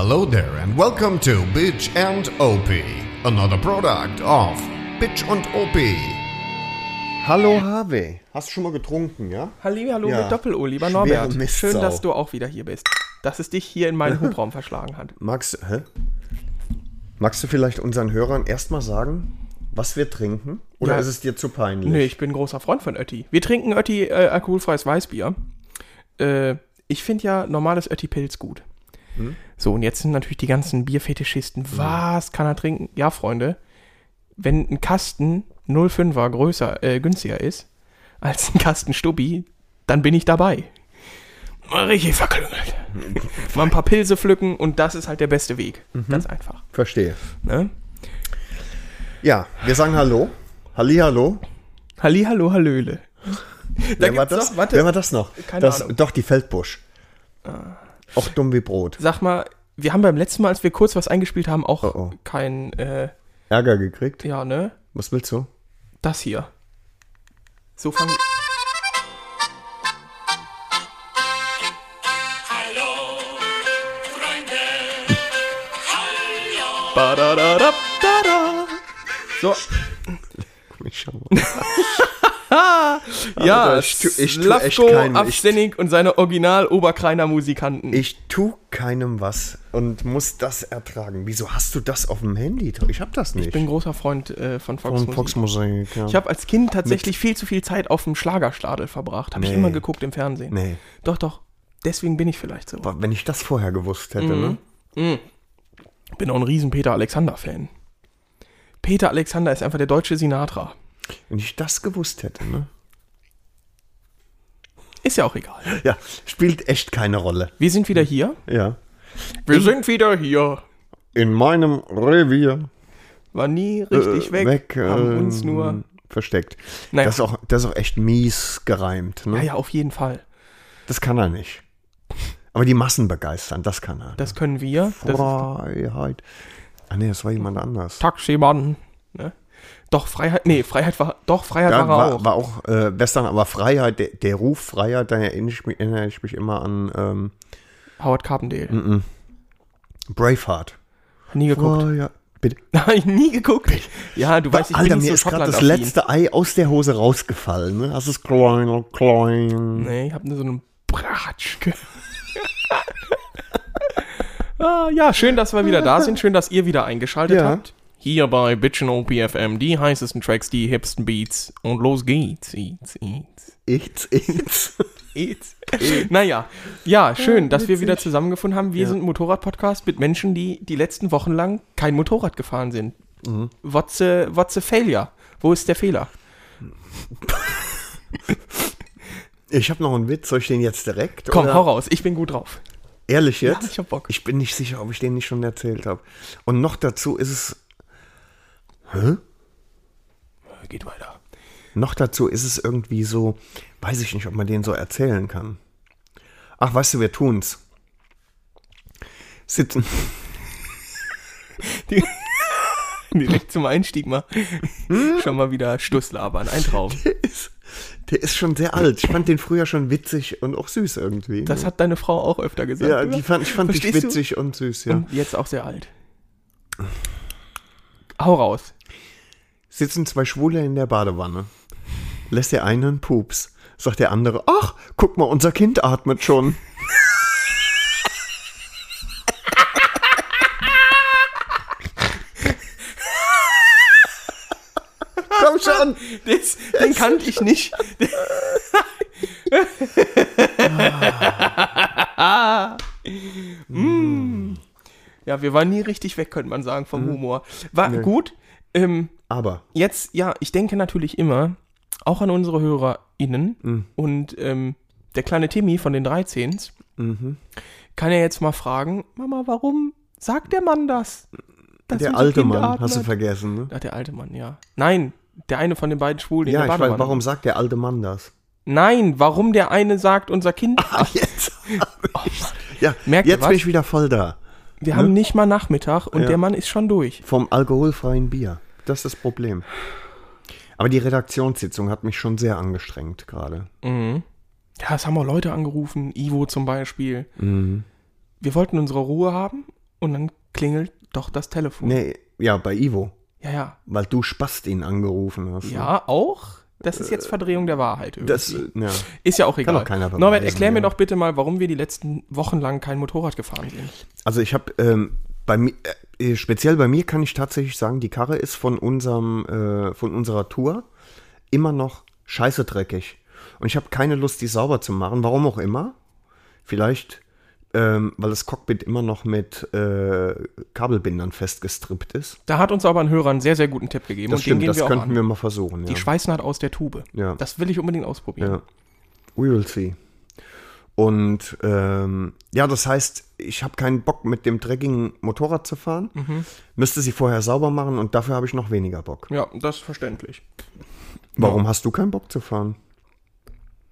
Hello there and welcome to Bitch and OP, another product of Bitch und OP. Hallo Harvey, hast du schon mal getrunken, ja? Halli, hallo Ja. mit Doppel-O, lieber Schwere Norbert. Schön, dass du auch wieder hier bist. Dass es dich hier in meinen Hubraum verschlagen hat. Magst, hä? Magst du vielleicht unseren Hörern erstmal sagen, was wir trinken? Oder Ja. ist es dir zu peinlich? Nee, ich bin ein großer Freund von Ötti. Wir trinken Ötti äh, alkoholfreies Weißbier. Äh, ich finde ja normales Ötti-Pilz gut. Hm? So, und jetzt sind natürlich die ganzen Bierfetischisten. Was kann er trinken? Ja, Freunde, wenn ein Kasten 05er größer, äh, günstiger ist als ein Kasten Stubbi, dann bin ich dabei. Mal richtig verklüngelt. Mal ein paar Pilze pflücken und das ist halt der beste Weg. Mhm. Ganz einfach. Verstehe. Ne? Ja, wir sagen Hallo. Hallihallo. Halli, hallo, hallöle. Wer war das? noch- warte. Wer war das noch? Keine das, Ahnung. Doch, die Feldbusch. Auch dumm wie Brot. Sag mal, wir haben beim letzten Mal, als wir kurz was eingespielt haben, auch Oh, oh. kein, äh, Ärger gekriegt? ja, ne? Was willst du? Das hier. So fangen. Hallo, Freunde. Hallo. Badadadabdada. So, Ich schau ja, ich tu- ich tu echt ich- Avsenik und seine Original-Oberkreiner Musikanten. Ich tu keinem was und muss das ertragen. Wieso hast du das auf dem Handy? Ich hab das nicht. Ich bin ein großer Freund äh, von Fox von Musik. Foxmusik, ja. Ich habe als Kind tatsächlich viel zu viel Zeit auf dem Schlagerstadel verbracht. Habe ich Nee. immer geguckt im Fernsehen. nee, Doch, doch. Deswegen bin ich vielleicht so. wenn ich das vorher gewusst hätte, Mhm. ne? Bin auch ein riesen Peter Alexander-Fan. Peter Alexander ist einfach der deutsche Sinatra. Wenn ich das gewusst hätte, ne? Ist ja auch egal. Ja, spielt echt keine Rolle. Wir sind wieder hier. Ja. Wir sind wieder hier. In meinem Revier. War nie richtig äh, weg. haben ähm, uns nur. versteckt. Naja. Das, ist auch, das ist auch echt mies gereimt, ne? Ja, ja, auf jeden Fall. Das kann er nicht. Aber die Massen begeistern, das kann er. Das können wir. Freiheit. Ah nee, das war jemand anders. Taximann. Ne? Doch, Freiheit. Nee, Freiheit war. Doch, Freiheit Ja, war war, auch. war auch äh, Western, aber Freiheit, der, der Ruf Freiheit, da erinnere ich mich, erinnere ich mich immer an ähm, Howard Carpendale. Mhm. Braveheart. Nie geguckt. Freiheit. Bitte. Hab ich nie geguckt. Ja, du weißt, ich Alter, bin mir so ist gerade das letzte Ei aus der Hose rausgefallen. Ne? Das ist klein, klein. Nee, ich habe nur so einen Bratsch. ah, ja, schön, dass wir wieder da sind. Schön, dass ihr wieder eingeschaltet Ja. habt. Hier bei Bitchin' OPFM, die heißesten Tracks, die hipsten Beats. Und los geht's. Eats, eats. It's, it's. Eats. naja, ja, schön, dass wir wieder zusammengefunden haben. Wir sind ein Motorrad-Podcast mit Menschen, die die letzten Wochen lang kein Motorrad gefahren sind. Mhm. What's, a, what's a failure? Wo ist der Fehler? Ich habe noch einen Witz, soll ich den jetzt direkt? Komm, oder? hau raus, ich bin gut drauf. Ehrlich jetzt? Ja, ich hab Bock. Ich bin nicht sicher, ob ich den nicht schon erzählt habe. Und noch dazu ist es. Hä? Geht weiter. Noch dazu ist es irgendwie so, weiß ich nicht, ob man den so erzählen kann. Ach, weißt du, wir tun's. Sitzen. Direkt zum Einstieg mal. Schon mal wieder Stusslabern, ein Traum. Der ist, der ist schon sehr alt. Ich fand den früher schon witzig und auch süß irgendwie. Das hat deine Frau auch öfter gesagt. ja, die fand, ich fand dich Verstehst du? witzig und süß, ja. Und jetzt auch sehr alt. Hau raus. Sitzen zwei Schwule in der Badewanne. Lässt der eine einen Pups. Sagt der andere, ach, guck mal, unser Kind atmet schon. Komm schon. Das, den kannte ich nicht. Mm. Ja, wir waren nie richtig weg, könnte man sagen, vom Humor. War gut. Ähm, Aber, jetzt, ja, ich denke natürlich immer auch an unsere HörerInnen und ähm, der kleine Timmy von den 13 kann ja jetzt mal fragen, Mama, warum sagt der Mann das? Der alte Mann, hast du atmet? vergessen, ne? Ach, der alte Mann, ja. Nein, der eine von den beiden Schwulen Ja, ich weiß, warum sagt der alte Mann das? Nein, warum der eine sagt, unser Kind. Ach, jetzt. ja, Merkt jetzt bin ich wieder voll da. Wir haben nicht mal Nachmittag und ne? Ja. der Mann ist schon durch. Vom alkoholfreien Bier. Das ist das Problem. Aber die Redaktionssitzung hat mich schon sehr angestrengt gerade. Ja, es haben auch Leute angerufen, Ivo zum Beispiel. Mhm. Wir wollten unsere Ruhe haben und dann klingelt doch das Telefon. Nee, ja, bei Ivo. Ja, ja. Weil du Spast ihn angerufen hast. Ja, auch. Das ist jetzt Verdrehung der Wahrheit. Irgendwie. Das, ja. ist ja auch egal. doch keiner beweisen, Norbert, erklär mir ja. doch bitte mal, warum wir die letzten Wochen lang kein Motorrad gefahren sind. Also ich habe ähm, bei mir, äh, speziell bei mir kann ich tatsächlich sagen, die Karre ist von unserem, äh, von unserer Tour immer noch scheiße dreckig. Und ich habe keine Lust, die sauber zu machen. Warum auch immer. Vielleicht, ähm, weil das Cockpit immer noch mit äh, Kabelbindern festgestrippt ist. Da hat uns aber ein Hörer einen sehr, sehr guten Tipp gegeben. Das und stimmt, den gehen das wir auch könnten wir mal versuchen. Die Ja. Schweißnaht aus der Tube. Ja. Das will ich unbedingt ausprobieren. Ja. We will see. Und ähm, ja, das heißt, ich habe keinen Bock, mit dem dreckigen Motorrad zu fahren. Mhm. Müsste sie vorher sauber machen und dafür habe ich noch weniger Bock. Ja, das ist verständlich. Warum hast du keinen Bock zu fahren?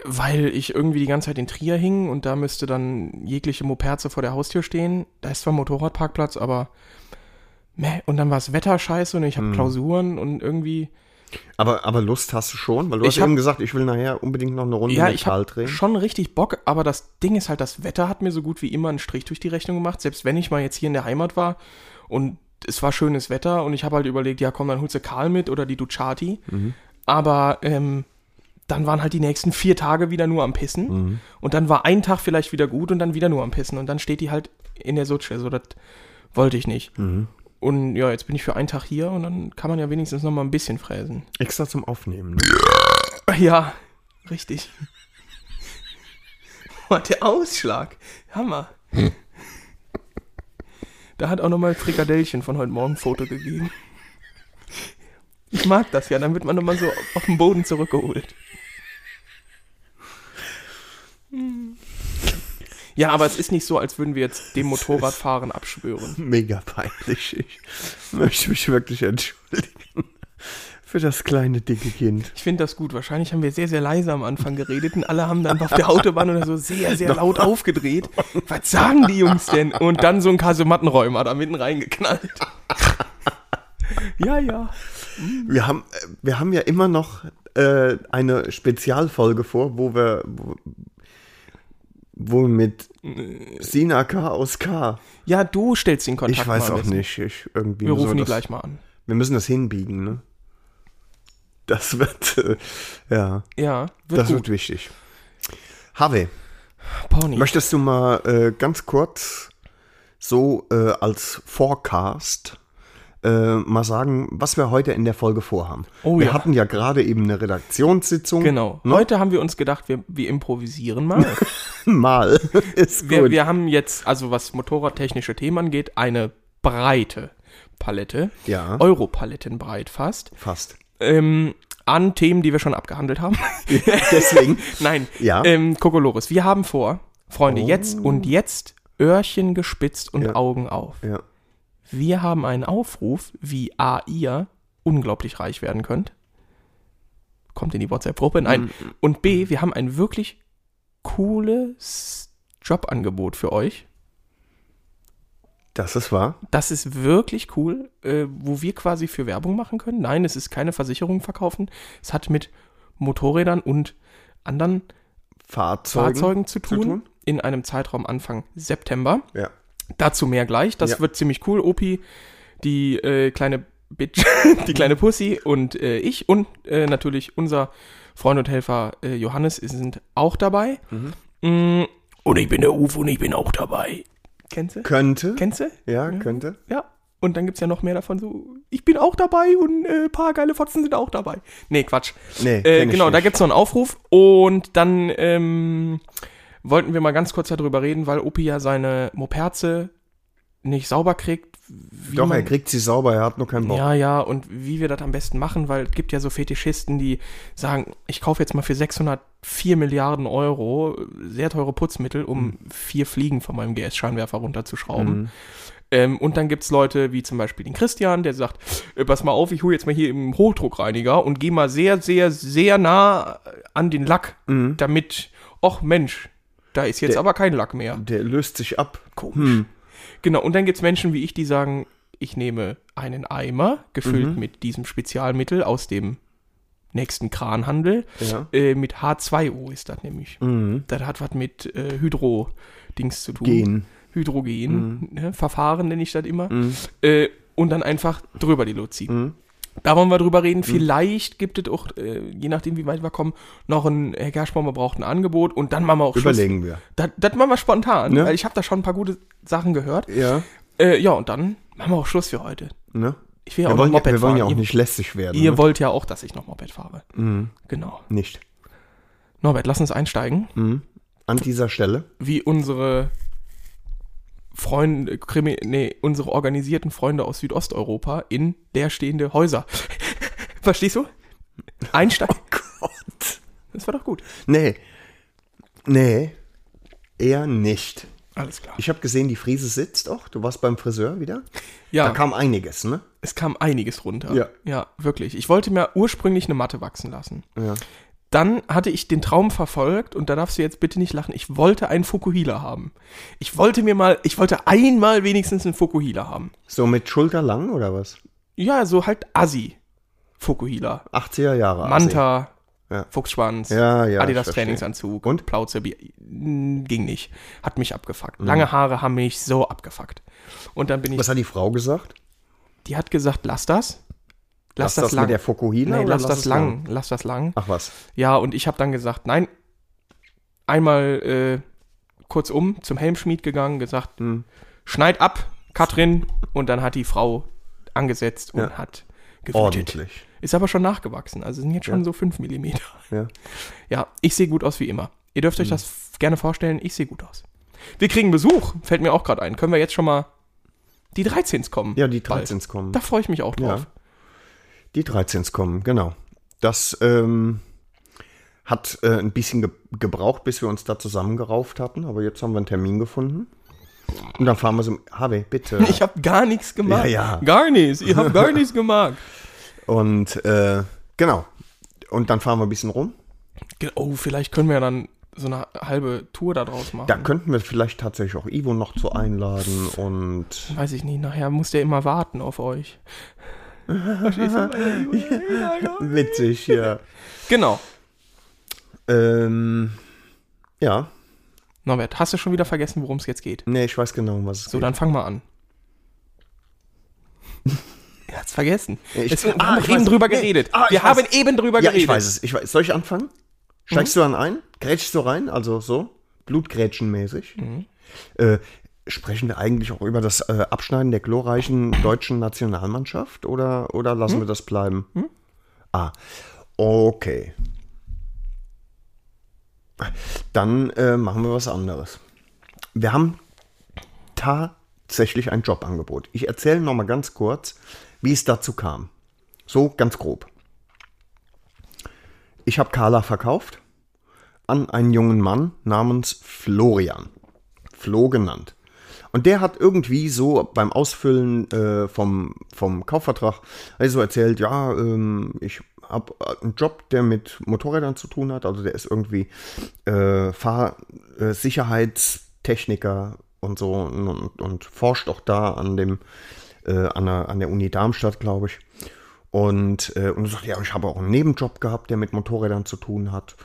Weil ich irgendwie die ganze Zeit in Trier hing und da müsste dann jegliche Moperze vor der Haustür stehen. Da ist zwar Motorradparkplatz, aber meh. Und dann war das Wetter scheiße und ich Hm. habe Klausuren und irgendwie. Aber, aber Lust hast du schon, weil du Ich hast hab- eben gesagt, ich will nachher unbedingt noch eine Runde Ja, mit ich Karl drehen. schon richtig Bock, aber das Ding ist halt, das Wetter hat mir so gut wie immer einen Strich durch die Rechnung gemacht. Selbst wenn ich mal jetzt hier in der Heimat war und es war schönes Wetter und ich habe halt überlegt, ja komm, dann holst du Karl mit oder die Ducati. Mhm. Aber ähm, dann waren halt die nächsten vier Tage wieder nur am Pissen. Mhm. Und dann war ein Tag vielleicht wieder gut und dann wieder nur am Pissen. Und dann steht die halt in der Sutsche. So, das wollte ich nicht. Mhm. Und ja, jetzt bin ich für einen Tag hier und dann kann man ja wenigstens noch mal ein bisschen fräsen. Extra zum Aufnehmen. Ne? Ja, richtig. Boah, der Ausschlag. Hammer. Da hat auch nochmal Frikadellchen von heute Morgen ein Foto gegeben. Ich mag das ja, dann wird man nochmal so auf den Boden zurückgeholt. Ja, aber es ist nicht so, als würden wir jetzt dem Motorradfahren abschwören. Mega peinlich. Ich möchte mich wirklich entschuldigen für das kleine dicke Kind. Ich finde das gut. Wahrscheinlich haben wir sehr, sehr leise am Anfang geredet und alle haben dann auf der Autobahn oder so sehr, sehr laut aufgedreht. Was sagen die Jungs denn? Und dann so ein Kasemattenräumer da mitten reingeknallt. Ja, ja. Wir haben, wir haben ja immer noch äh, eine Spezialfolge vor, wo wir, wo, wo wir mit Sina K aus K. Ja, du stellst den Kontakt Ich weiß auch nicht. Ich, irgendwie Wir rufen die das, gleich mal an. Wir müssen das hinbiegen, ne? Das wird, äh, ja, Ja, wird das gut. wird wichtig. Harvey, Pony. möchtest du mal äh, ganz kurz so äh, als Forecast äh, mal sagen, was wir heute in der Folge vorhaben? Oh wir ja. hatten ja gerade eben eine Redaktionssitzung. Genau. Ne? Heute haben wir uns gedacht, wir, wir improvisieren mal. Mal. Ist wir, gut. wir haben jetzt, also was motorradtechnische Themen angeht, eine breite Palette. Ja. Europalettenbreit fast. Fast. ähm, an Themen, die wir schon abgehandelt haben. Deswegen. Nein. Ja. Ähm, Kokolores, wir haben vor, Freunde, Oh. jetzt und jetzt Öhrchen gespitzt und Ja. Augen auf. Ja. Wir haben einen Aufruf, wie A, ihr unglaublich reich werden könnt. Kommt in die WhatsApp-Gruppe. Nein. Mhm. Und B, wir haben ein wirklich cooles Jobangebot für euch. Das ist wahr. Das ist wirklich cool, äh, wo wir quasi für Werbung machen können. Nein, es ist keine Versicherung verkaufen. Es hat mit Motorrädern und anderen Fahrzeugen. Fahrzeugen zu tun, zu tun. in einem Zeitraum Anfang September. Ja. Dazu mehr gleich. Das Ja. wird ziemlich cool. Opi, die äh, kleine Bitch, die kleine Pussy und äh, ich und äh, natürlich unser Freund und Helfer äh, Johannes sind auch dabei. Mm, Und ich bin der Uwe und ich bin auch dabei. Kennst du? Könnte. Kennst du? ja, könnte. Ja. Und dann gibt es ja noch mehr davon, so, ich bin auch dabei und äh, ein paar geile Fotzen sind auch dabei. Nee, Quatsch. Nee, Äh, genau, da gibt es noch einen Aufruf. Und dann ähm, wollten wir mal ganz kurz darüber reden, weil Opi ja seine Moperze nicht sauber kriegt. Doch, man- er kriegt sie sauber, er hat nur keinen Bock. Ja, ja, und wie wir das am besten machen, weil es gibt ja so Fetischisten, die sagen, ich kaufe jetzt mal für 604 Milliarden Euro sehr teure Putzmittel, um Hm. vier Fliegen von meinem GS-Scheinwerfer runterzuschrauben. Ähm, und dann gibt's Leute wie zum Beispiel den Christian, der sagt, äh, pass mal auf, ich hole jetzt mal hier im Hochdruckreiniger und gehe mal sehr, sehr, sehr nah an den Lack, damit, ach Mensch, da ist jetzt Der- aber kein Lack mehr. Der löst sich ab. Komisch. Genau, und dann gibt es Menschen wie ich, die sagen, ich nehme einen Eimer, gefüllt mit diesem Spezialmittel aus dem nächsten Kranhandel. Ja. Äh, mit H2O ist das nämlich. Das hat was mit äh, Hydro-Dings zu tun. Gehen. Hydrogen, ne, Verfahren nenne ich das immer, äh, und dann einfach drüber die ziehen. Da wollen wir drüber reden. Vielleicht gibt es auch, äh, je nachdem, wie weit wir kommen, noch ein Herr Gerschbaum, wir braucht ein Angebot und dann machen wir auch Schluss. Überlegen wir. Das, machen wir spontan, Ne? weil ich habe da schon ein paar gute Sachen gehört. Ja. Äh, ja, und dann machen wir auch Schluss für heute. Ne? Ich will ja Wir auch wollen, noch Moped wir wollen ja auch fahren. nicht lästig werden. Ihr, ihr ne? wollt ja auch, dass ich noch Moped fahre. Mhm. Genau. Nicht. Norbert, lass uns einsteigen. Mhm. An dieser Stelle. Wie unsere Freunde, Krimi, nee, unsere organisierten Freunde aus Südosteuropa in leerstehende Häuser. Verstehst du? Einsteigen. Oh Gott. Das war doch gut. Nee. Nee. Eher nicht. Alles klar. Ich habe gesehen, die Friese sitzt auch. Du warst beim Friseur wieder. Ja, Da kam einiges, ne? es kam einiges runter. Ja. Ja, wirklich. Ich wollte mir ursprünglich eine Matte wachsen lassen. Ja. Dann hatte ich den Traum verfolgt und da darfst du jetzt bitte nicht lachen. Ich wollte einen Fukuhila haben. Ich wollte mir mal, ich wollte einmal wenigstens einen Fukuhila haben. So mit schulterlang oder was? Ja, so halt Assi. Fukuhila. 80er Jahre. Manta, Ja. Fuchsschwanz, Ja, ja, Adidas. Trainingsanzug Und? Plauze, ging nicht. Hat mich abgefuckt. Mhm. Lange Haare haben mich so abgefuckt. Und dann bin ich, Was hat die Frau gesagt? die hat gesagt, lass das. Lass, das, lang. mit der Fukuhila nee, oder lass das es lang. Lass das lang. Ach was. Ja, und ich habe dann gesagt, nein. Einmal äh, kurz um zum Helmschmied gegangen, gesagt, Hm. schneid ab, Katrin. Und dann hat die Frau angesetzt und Ja. hat gewütet. Ordentlich. Ist aber schon nachgewachsen. Also sind jetzt schon Ja. so 5 Millimeter. Ja. Ja, ich sehe gut aus wie immer. Ihr dürft Hm. euch das gerne vorstellen, ich sehe gut aus. Wir kriegen Besuch, fällt mir auch gerade ein. Können wir jetzt schon mal die 13s kommen? Ja, die bald. 13s kommen. Da freue ich mich auch drauf. Ja. Die 13s kommen, genau. Das ähm, hat äh, ein bisschen ge gebraucht, bis wir uns da zusammengerauft hatten, aber jetzt haben wir einen Termin gefunden. Und dann fahren wir so, Habe, bitte. Ich habe gar nichts gemacht. Ja, ja. Gar nichts. Ich habe gar nichts gemacht. Und äh, genau. Und dann fahren wir ein bisschen rum. Oh, vielleicht können wir ja dann so eine halbe Tour da draus machen. Da könnten wir vielleicht tatsächlich auch Ivo noch zu einladen und Weiß ich nicht, nachher muss der immer warten auf euch. witzig, ja. Genau. Ähm, ja, Norbert, hast du schon wieder vergessen, worum es jetzt geht? nee, ich weiß genau, um was es So, geht. dann fang mal an. er hat's vergessen. Ich- es, wir Ah, haben ich eben weiß. drüber Nee. geredet. Ah, wir haben weiß. eben drüber Ja, geredet. ich weiß es. Ich weiß. Soll ich anfangen? Steigst Mhm. du dann ein? Grätschst du rein? Also so? Blutgrätschenmäßig? Mhm. Äh, sprechen wir eigentlich auch über das äh, Abschneiden der glorreichen deutschen Nationalmannschaft oder, oder lassen wir das bleiben? Ah, okay. Dann äh, machen wir was anderes. Wir haben tatsächlich ein Jobangebot. Ich erzähle noch mal ganz kurz, wie es dazu kam. So ganz grob. Ich habe Carla verkauft an einen jungen Mann namens Florian. Flo genannt. Und der hat irgendwie so beim Ausfüllen äh, vom, vom Kaufvertrag also erzählt, ja, ähm, ich habe einen Job, der mit Motorrädern zu tun hat. Also der ist irgendwie äh, Fahrsicherheitstechniker und so und, und, und forscht auch da an dem äh, an, der, an der Uni Darmstadt, glaube ich. Und, äh, und sagt, ja, ich habe auch einen Nebenjob gehabt, der mit Motorrädern zu tun hat.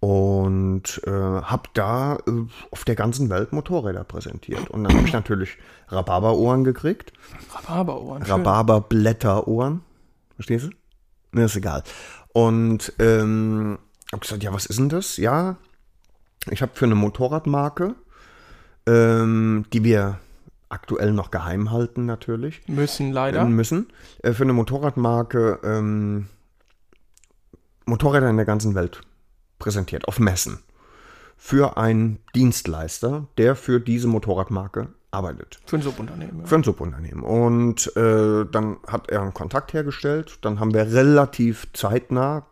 Und äh, habe da äh, auf der ganzen Welt Motorräder präsentiert. Und dann habe ich natürlich Rhabarberohren gekriegt. Rhabarberohren. Rhabarberblätterohren. Verstehst du? Ne, ist egal. Und ähm, habe gesagt, ja, was ist denn das? Ja, ich habe für eine Motorradmarke, ähm, die wir aktuell noch geheim halten natürlich, Müssen leider. müssen, äh, für eine Motorradmarke ähm, Motorräder in der ganzen Welt präsentiert, auf Messen. Für einen Dienstleister, der für diese Motorradmarke arbeitet. Für ein Subunternehmen. Für ein Subunternehmen. Und äh, dann hat er einen Kontakt hergestellt. Dann haben wir relativ zeitnah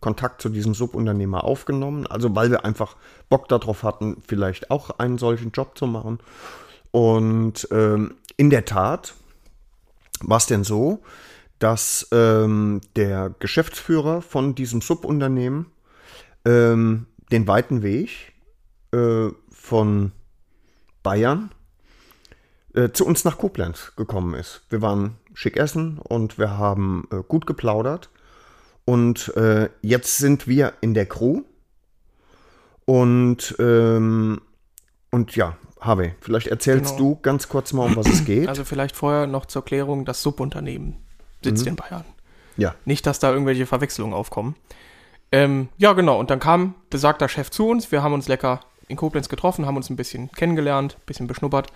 Kontakt zu diesem Subunternehmer aufgenommen. Also weil wir einfach Bock darauf hatten, vielleicht auch einen solchen Job zu machen. Und ähm, in der Tat war es denn so, dass ähm, der Geschäftsführer von diesem Subunternehmen ähm, den weiten Weg äh, von Bayern äh, zu uns nach Koblenz gekommen ist. Wir waren schick essen und wir haben äh, gut geplaudert. Und äh, jetzt sind wir in der Crew und, ähm, und ja, Harvey, vielleicht erzählst Genau. du ganz kurz mal, um was es geht. Also vielleicht vorher noch zur Klärung, das Subunternehmen sitzt in Bayern. ja. Nicht, dass da irgendwelche Verwechslungen aufkommen. Ähm, ja, genau. Und dann kam besagter Chef zu uns. Wir haben uns lecker in Koblenz getroffen, haben uns ein bisschen kennengelernt, ein bisschen beschnuppert.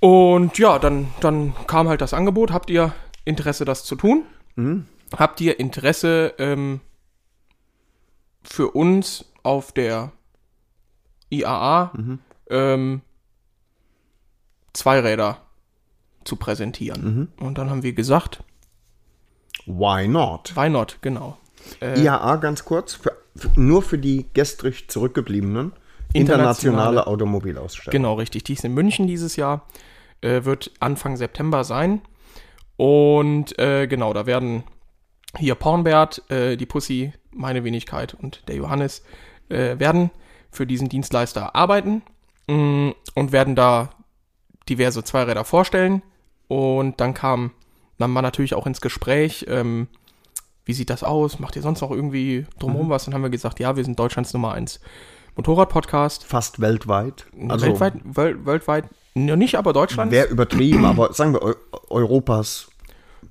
Und ja, dann, dann kam halt das Angebot. Habt ihr Interesse, das zu tun? Habt ihr Interesse ähm, für uns auf der IAA ähm, Zweiräder zu präsentieren? Und dann haben wir gesagt, Why not? why not, genau. Äh, IAA ganz kurz, für, für, nur für die gestrig zurückgebliebenen. Internationale- Internationale Automobilausstellung. Genau, richtig. Die ist in München dieses Jahr. Äh, wird Anfang September sein. Und äh, genau, da werden hier Pornbert, äh, die Pussy, meine Wenigkeit und der Johannes äh, werden für diesen Dienstleister arbeiten mm, und werden da diverse Zweiräder vorstellen. Und dann kam dann mal natürlich auch ins Gespräch, ähm, wie sieht das aus? Macht ihr sonst noch irgendwie drumherum was? Dann haben wir gesagt, ja, wir sind Deutschlands Nummer 1 Motorrad-Podcast. Fast weltweit. Also weltweit, wel, weltweit, ja, nicht aber Deutschland. wäre übertrieben, aber sagen wir Eu Europas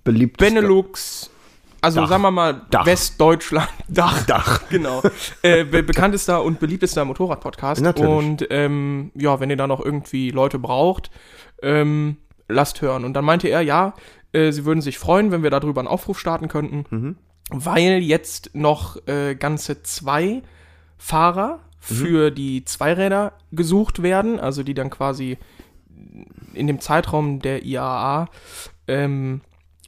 beliebteste. Benelux, also Dach. sagen wir mal Dach. Westdeutschland, Dach, Dach. genau. äh, be bekanntester und beliebtester Motorrad-Podcast. Natürlich. Und ähm, ja, wenn ihr da noch irgendwie Leute braucht, ähm, lasst hören. Und dann meinte er, ja, äh, sie würden sich freuen, wenn wir darüber einen Aufruf starten könnten, Mhm. weil jetzt noch äh, ganze zwei Fahrer Mhm. für die Zweiräder gesucht werden, also die dann quasi in dem Zeitraum der IAA ähm,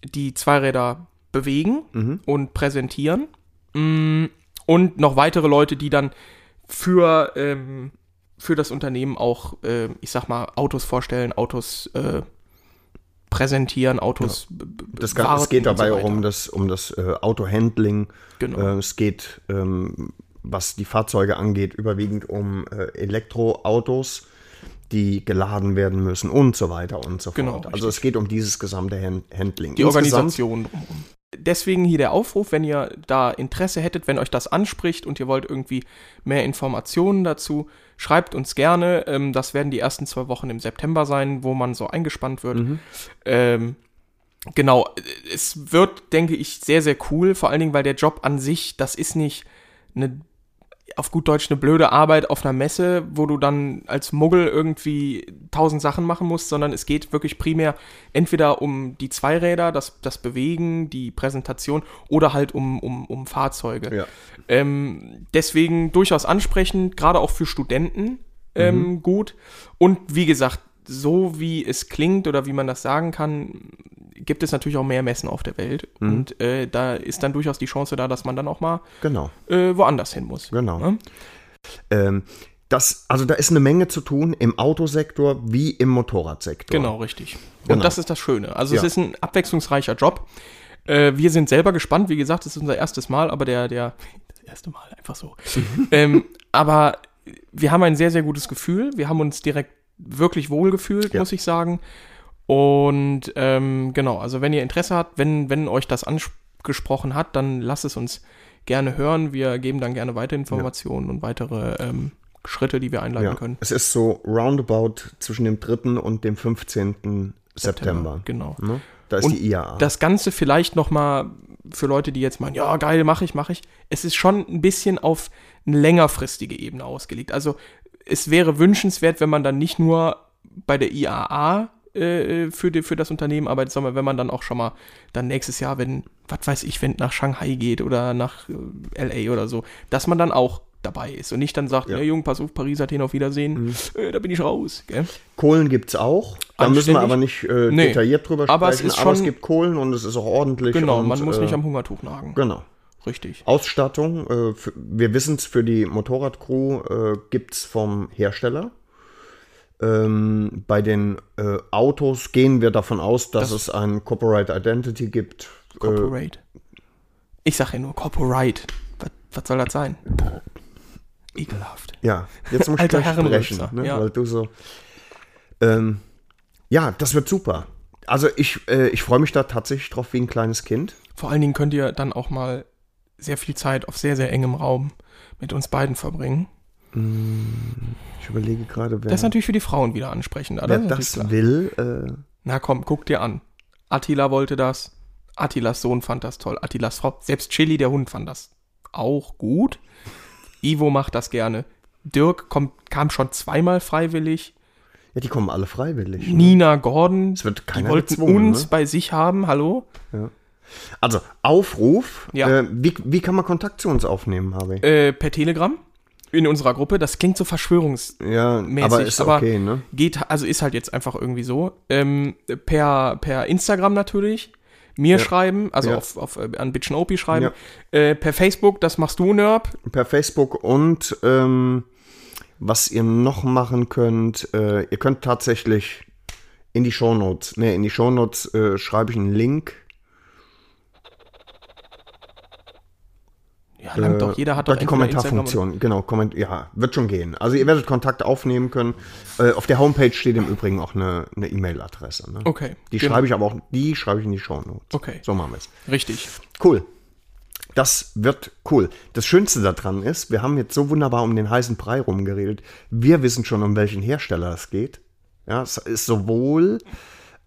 die Zweiräder bewegen Mhm. und präsentieren. Mm, Und noch weitere Leute, die dann für, ähm, für das Unternehmen auch, äh, ich sag mal, Autos vorstellen, Autos äh, präsentieren, Autos. b- b- Das Ganze, es geht so dabei weiter. um das, um das äh, Autohandling. Genau. Äh, es geht, ähm, was die Fahrzeuge angeht, überwiegend um äh, Elektroautos, die geladen werden müssen und so weiter und so Genau, fort. richtig. Also es geht um dieses gesamte Hand Handling. die Insgesamt- Organisation drumherum. Deswegen hier der Aufruf, wenn ihr da Interesse hättet, wenn euch das anspricht und ihr wollt irgendwie mehr Informationen dazu, schreibt uns gerne. Ähm, das werden die ersten zwei Wochen im September sein, wo man so eingespannt wird. Ähm, genau, es wird, denke ich, sehr, sehr cool, vor allen Dingen, weil der Job an sich, das ist nicht eine auf gut Deutsch eine blöde Arbeit auf einer Messe, wo du dann als Muggel irgendwie tausend Sachen machen musst, sondern es geht wirklich primär entweder um die Zweiräder, das, das Bewegen, die Präsentation oder halt um, um, um Fahrzeuge. Ja. Ähm, deswegen durchaus ansprechend, gerade auch für Studenten ähm, Mhm. gut. Und wie gesagt, so wie es klingt oder wie man das sagen kann, gibt es natürlich auch mehr Messen auf der Welt. Mhm. Und äh, da ist dann durchaus die Chance da, dass man dann auch mal Genau. äh, woanders hin muss. Genau. Ne? Ähm, das, also da ist eine Menge zu tun im Autosektor wie im Motorradsektor. Genau, richtig. Genau. Und das ist das Schöne. Also es Ja. ist ein abwechslungsreicher Job. Äh, wir sind selber gespannt. Wie gesagt, es ist unser erstes Mal, aber der, der, das erste Mal einfach so. ähm, aber wir haben ein sehr, sehr gutes Gefühl. Wir haben uns direkt wirklich wohl gefühlt, Ja. muss ich sagen. Und ähm, genau, also wenn ihr Interesse habt, wenn, wenn euch das angesprochen hat, dann lasst es uns gerne hören. Wir geben dann gerne weitere Informationen und weitere ähm, Schritte, die wir einleiten Ja. können. Es ist so roundabout zwischen dem 3. und dem 15. September. Genau. Ne? Da ist Und die IAA. Das Ganze vielleicht noch mal für Leute, die jetzt meinen, ja geil, mache ich, mache ich. Es ist schon ein bisschen auf eine längerfristige Ebene ausgelegt. Also es wäre wünschenswert, wenn man dann nicht nur bei der IAA äh, für, die, für das Unternehmen arbeitet, sondern wenn man dann auch schon mal dann nächstes Jahr, wenn, was weiß ich, wenn nach Shanghai geht oder nach äh, LA oder so, dass man dann auch dabei ist und nicht dann sagt, ja. Jung, pass auf, Paris, Athen, auf Wiedersehen, äh, da bin ich raus. Gell? Kohlen gibt es auch. Da müssen wir Anständig. aber nicht äh, Nee. detailliert drüber Aber es sprechen. ist aber es schon- gibt Kohlen und es ist auch ordentlich. Genau, und, man muss äh, nicht am Hungertuch nagen. Genau. Richtig. Ausstattung, äh, für, wir wissen es, für die Motorradcrew äh, gibt es vom Hersteller. Ähm, bei den äh, Autos gehen wir davon aus, dass Das- es ein Copyright Identity gibt. Äh, Corporate. Ich sag ja nur Corporate. Was, was soll das sein? Ekelhaft. ja, jetzt muss ich gleich sprechen, ne, ja. weil du so. Ähm, ja, das wird super. Also ich, äh, ich freue mich da tatsächlich drauf wie ein kleines Kind. Vor allen Dingen könnt ihr dann auch mal sehr viel Zeit auf sehr, sehr engem Raum mit uns beiden verbringen. Ich überlege gerade, wer, Das ist natürlich für die Frauen wieder ansprechender. wer das will. Äh, Na komm, guck dir an. Attila wollte das. Attilas Sohn fand das toll. Attilas Frau. Selbst Chili, der Hund, fand das auch gut. Ivo macht das gerne. Dirk kommt, kam schon zweimal freiwillig. ja, die kommen alle freiwillig. ne? Nina Gordon. Es wird die keiner wollten gezwungen, uns ne? bei sich haben. Hallo? Also, Aufruf. Ja. Äh, wie, wie kann man Kontakt zu uns aufnehmen, Harvey? Äh, per Telegram in unserer Gruppe. Das klingt so verschwörungsmäßig. ja, aber ist okay, ne? Geht, also ist halt jetzt einfach irgendwie so. Ähm, per, per Instagram natürlich. Mir schreiben, also Ja. auf, auf, äh, an Bitchnopi schreiben. Ja. Äh, per Facebook, das machst du, Nerb. Per Facebook und ähm, was ihr noch machen könnt, äh, ihr könnt tatsächlich in die Shownotes, ne, in die Shownotes äh, schreibe ich einen Link. Ja, langt doch. Jeder hat doch die Kommentarfunktion, genau, komment ja, wird schon gehen. Also ihr werdet Kontakt aufnehmen können. Äh, auf der Homepage steht im Übrigen auch eine eine E-Mail-Adresse. Ne? Okay, Die genau. schreibe ich aber auch, die schreibe ich in die Shownotes. Okay. So machen wir es. Richtig. Cool. Das wird cool. Das Schönste daran ist, wir haben jetzt so wunderbar um den heißen Brei rumgeredet. Wir wissen schon, um welchen Hersteller es geht. Ja, es ist sowohl,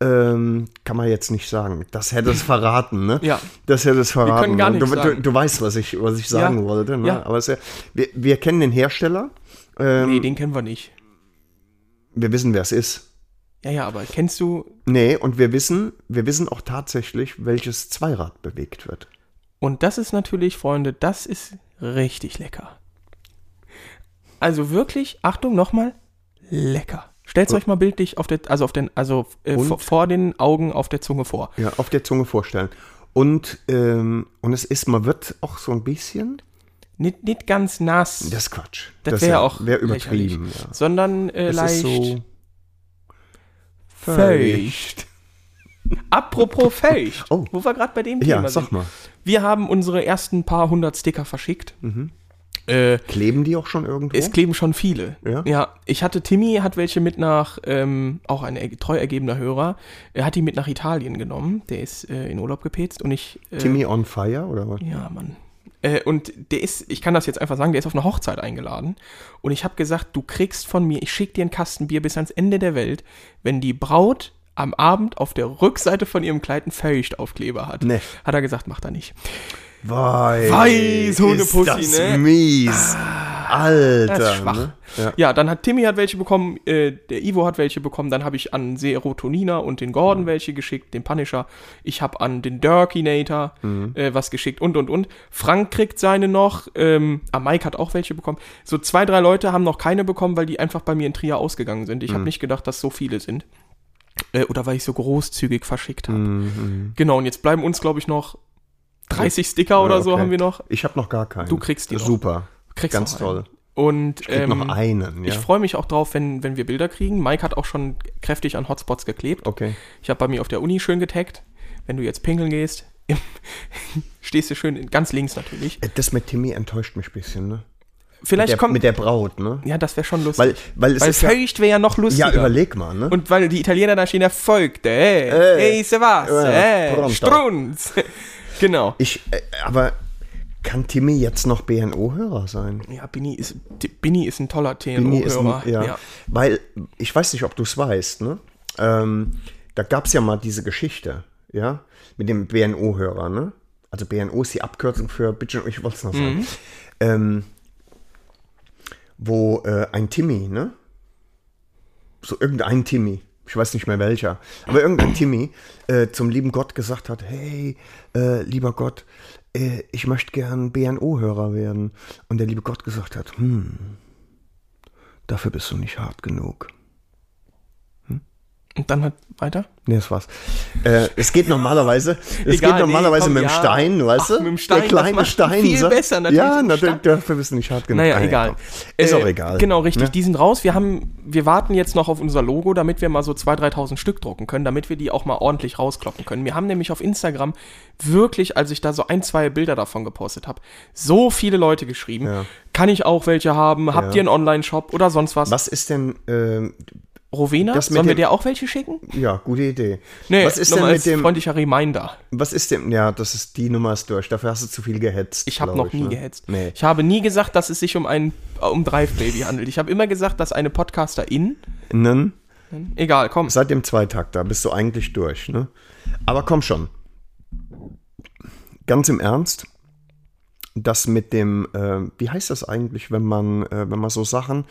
ähm, kann man jetzt nicht sagen, das hätte es verraten, ne? Ja. Das hätte es verraten. gar ne? du, du, du weißt, was ich, was ich sagen Ja. wollte, ne? Ja. Aber ja- wir, wir kennen den Hersteller, ähm, nee, den kennen wir nicht. wir wissen, wer es ist. Ja, ja, aber kennst du. Nee, und wir wissen, wir wissen auch tatsächlich, welches Zweirad bewegt wird. Und das ist natürlich, Freunde, das ist richtig lecker. Also wirklich, Achtung, nochmal, lecker. Stellt euch mal bildlich auf der, also auf den, also äh, vor, den Augen auf der Zunge vor. Ja, auf der Zunge vorstellen. Und, ähm, und es ist, man wird auch so ein bisschen. Nicht, nicht ganz nass. Das ist Quatsch. Das ist wäre ja- auch wär übertrieben. Ja. sondern äh, Es leicht ist so feucht. Apropos feucht, Oh. wo wir gerade bei dem Thema Ja, sag sind. mal. Wir haben unsere ersten paar hundert Sticker verschickt. Mhm. Äh, Kleben die auch schon irgendwo? es kleben schon viele. Ja? ich hatte Timmy, hat welche mit nach, ähm, auch ein treu ergebener Hörer, er hat die mit nach Italien genommen. Der ist äh, in Urlaub gepetzt und ich. Äh, Timmy on fire oder was? Ja, Mann. Äh, und der ist, ich kann das jetzt einfach sagen, der ist auf eine Hochzeit eingeladen. Und ich habe gesagt, du kriegst von mir, ich schicke dir einen Kasten Bier bis ans Ende der Welt, wenn die Braut am Abend auf der Rückseite von ihrem Kleid einen Feuchtaufkleber hat. Nee. Hat er gesagt, macht er nicht. Wei, Wei, so eine ist das ne? mies. Alter. Das ist schwach. Ne? Ja. Ja, dann hat Timmy hat welche bekommen, äh, der Ivo hat welche bekommen, dann habe ich an Serotonina und den Gordon welche geschickt, den Punisher. Ich habe an den Dirkinator äh, was geschickt und und und. Frank kriegt seine noch, ähm, ah, Mike hat auch welche bekommen. So zwei, drei Leute haben noch keine bekommen, weil die einfach bei mir in Trier ausgegangen sind. Ich habe nicht gedacht, dass so viele sind. Äh, oder weil ich so großzügig verschickt habe. Genau, und jetzt bleiben uns, glaube ich, noch 30 Sticker oder Ja, so okay. haben wir noch. Ich habe noch gar keinen. Du kriegst die noch. Super. Kriegst Ganz noch toll. einen. Und Ich ähm, noch einen, ja. ich freue mich auch drauf, wenn, wenn wir Bilder kriegen. Mike hat auch schon kräftig an Hotspots geklebt. okay. Ich habe bei mir auf der Uni schön getaggt. Wenn du jetzt pinkeln gehst, stehst du schön ganz links natürlich. Äh, Das mit Timmy enttäuscht mich ein bisschen, ne? Vielleicht Mit der, kommt. mit der Braut, ne? ja, das wäre schon lustig. Weil, weil es Weil ist ja, feucht wäre ja noch lustiger. ja, überleg mal, ne? Und weil die Italiener da stehen, der folgte. Ey, Äh, ey, se was? äh, Ey, pronto. Strunz. Genau. Ich, äh, aber kann Timmy jetzt noch BNO-Hörer sein? Ja, Bini ist, Bini ist ein toller TNO-Hörer. ja, ja. Weil, ich weiß nicht, ob du es weißt, ne? Ähm, da gab es ja mal diese Geschichte, ja, mit dem BNO-Hörer, ne? Also BNO ist die Abkürzung für, bitte, ich wollte es noch sagen, Mhm. ähm, wo äh, ein Timmy, ne? So irgendein Timmy, ich weiß nicht mehr welcher, aber irgendein Timmy äh, zum lieben Gott gesagt hat, hey, äh, lieber Gott, äh, ich möchte gern BNO-Hörer werden. Und der liebe Gott gesagt hat, hm, dafür bist du nicht hart genug. Und dann hat weiter? Nee, das war's. Äh, es geht normalerweise, es Egal, geht normalerweise nee, komm, mit dem ja. Stein, weißt Ach, du? mit dem Stein, Der kleine Stein. viel so- besser, natürlich Ja, natürlich, dafür bist du nicht hart genug. Naja, Ah, ja, egal. komm. Ist Äh, auch egal. Genau, richtig. Ne? Die sind raus. Wir haben, wir warten jetzt noch auf unser Logo, damit wir mal so 2.000, 3.000 Stück drucken können, damit wir die auch mal ordentlich rauskloppen können. Wir haben nämlich auf Instagram wirklich, als ich da so ein, zwei Bilder davon gepostet habe, so viele Leute geschrieben. Ja. Kann ich auch welche haben? Habt Ja. ihr einen Online-Shop oder sonst was? Was ist denn, ähm, Rowena, Das sollen wir dem- dir auch welche schicken? Ja, gute Idee. Nee, was ist denn mit dem, freundlicher Reminder. was ist denn, ja, das ist, die Nummer ist durch. Dafür hast du zu viel gehetzt. Ich habe noch nie ne? gehetzt. Nee. Ich habe nie gesagt, dass es sich um ein um Drive Baby handelt. Ich habe immer gesagt, dass eine Podcasterin. Nen, Egal, komm. seit dem Zweitakter bist du eigentlich durch, ne? Aber komm schon. Ganz im Ernst, das mit dem, äh, wie heißt das eigentlich, wenn man, äh, wenn man so Sachen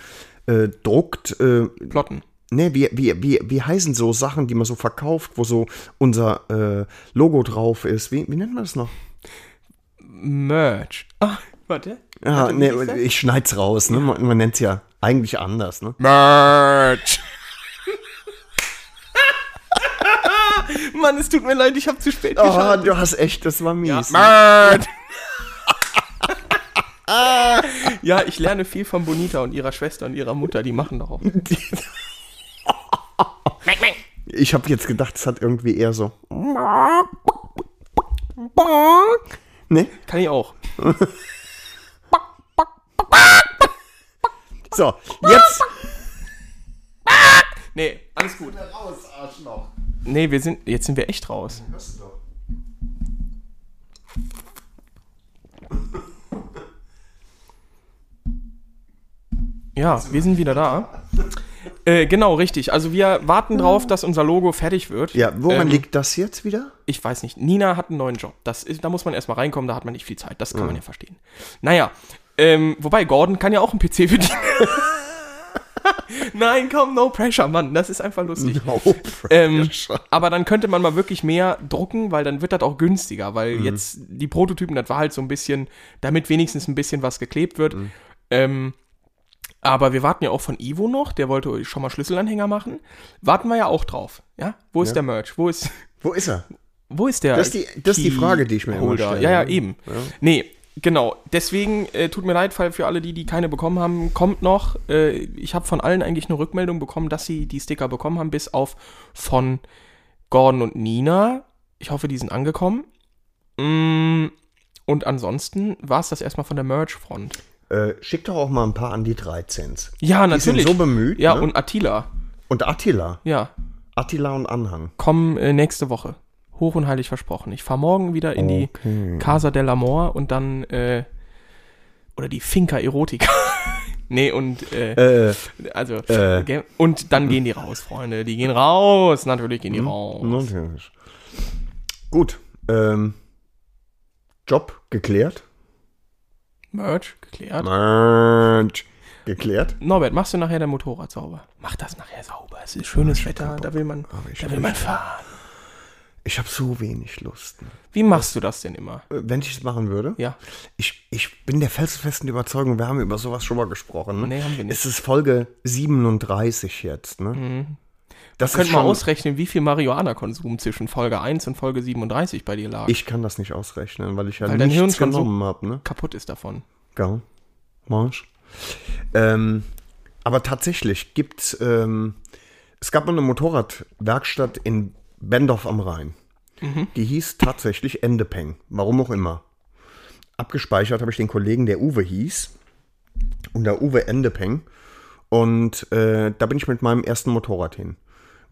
äh, druckt, äh, Plotten. Ne, wie, wie, wie, wie heißen so Sachen, die man so verkauft, wo so unser äh, Logo drauf ist? Wie, wie nennt man das noch? Merch. Ah, warte. Ja, ne, hieß das? ich schneid's raus, ne? Man, man nennt's ja eigentlich anders, ne? Merch. Mann, es tut mir leid, ich habe zu spät Oh, geschaltet. du hast echt, das war mies. ne? Merch. ja, ich lerne viel von Bonita und ihrer Schwester und ihrer Mutter. Die machen doch auch. Ich habe jetzt gedacht, es hat irgendwie eher so. Ne? Kann ich auch. So, jetzt. Nee, alles gut. Nee, wir sind, jetzt sind wir echt raus. Ja, wir sind wieder da. Äh, genau, richtig. Also wir warten drauf, dass unser Logo fertig wird. Ja, woran Ähm, liegt das jetzt wieder? Ich weiß nicht. Nina hat einen neuen Job. Das ist, da muss man erstmal reinkommen, da hat man nicht viel Zeit. Das kann Mhm. man ja verstehen. Naja, ähm, wobei Gordon kann ja auch einen PC bedienen. Nein, komm, no pressure, Mann. Das ist einfach lustig. Ähm, aber dann könnte man mal wirklich mehr drucken, weil dann wird das auch günstiger, weil jetzt die Prototypen, das war halt so ein bisschen, damit wenigstens ein bisschen was geklebt wird. Ähm, aber wir warten ja auch von Ivo noch, der wollte schon mal Schlüsselanhänger machen. Warten wir ja auch drauf. Ja? Wo ist der Merch? Wo ist, Wo ist er? wo ist der? Das ist die- das ist die Frage, die ich mir immer stelle, Ja, ja, ne? eben. Nee, genau. Deswegen äh, tut mir leid, für alle, die, die keine bekommen haben, kommt noch. Äh, ich habe von allen eigentlich eine Rückmeldung bekommen, dass sie die Sticker bekommen haben, bis auf von Gordon und Nina. Ich hoffe, die sind angekommen. Mm, und ansonsten war es das erstmal von der Merch-Front. Äh, schick doch auch mal ein paar an die 13. Ja, Die sind natürlich. so bemüht. ja, ne? und Attila. und Attila. Ja, Attila und Anhang. kommen äh, nächste Woche. Hoch und heilig versprochen. Ich fahre morgen wieder in die Casa del Amor und dann, äh, oder die Finca Erotica. nee, und, äh, Äh, also, äh. und dann gehen die raus, Freunde. Die gehen raus. Natürlich gehen die Hm? raus. natürlich. Gut. Ähm, Job geklärt. Merch geklärt. Mensch. Geklärt. Norbert, machst du nachher dein Motorrad sauber? Mach das nachher sauber. Es ist schönes Wetter, da will man, ich da will man fahren. Ich habe so wenig Lust. ne? Wie machst du das denn immer? Äh, Wenn ich es machen würde? Ja. Ich, ich bin der felsenfesten Überzeugung, wir haben über sowas schon mal gesprochen. Ne? Nee, haben wir nicht. Es ist Folge 37 jetzt. Ne? Das Könnt ist mal schon, ausrechnen, wie viel Marihuana-Konsum zwischen Folge 1 und Folge 37 bei dir lag. Ich kann das nicht ausrechnen, weil ich ja Weil nichts Hirn schon so- genommen habe. Ne? kaputt ist davon. Gell? Marsch. Ähm, aber tatsächlich gibt ähm, es gab mal eine Motorradwerkstatt in Bendorf am Rhein. Die hieß tatsächlich Endepeng. Warum auch immer. Abgespeichert habe ich den Kollegen, der Uwe hieß. Und der Uwe Endepeng. Und äh, da bin ich mit meinem ersten Motorrad hin.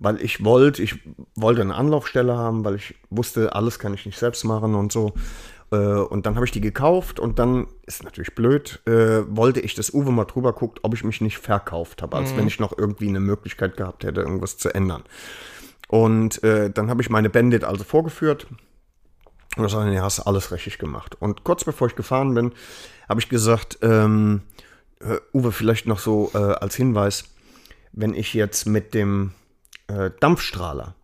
Weil ich wollte, ich wollte eine Anlaufstelle haben, weil ich wusste, alles kann ich nicht selbst machen und so. Äh, und dann habe ich die gekauft und dann, ist natürlich blöd, äh, wollte ich, dass Uwe mal drüber guckt, ob ich mich nicht verkauft habe, als wenn ich noch irgendwie eine Möglichkeit gehabt hätte, irgendwas zu ändern. Und äh, dann habe ich meine Bandit also vorgeführt. Und er sagte, ja, hast alles richtig gemacht. Und kurz bevor ich gefahren bin, habe ich gesagt, ähm, äh, Uwe, vielleicht noch so äh, als Hinweis, wenn ich jetzt mit dem äh, Dampfstrahler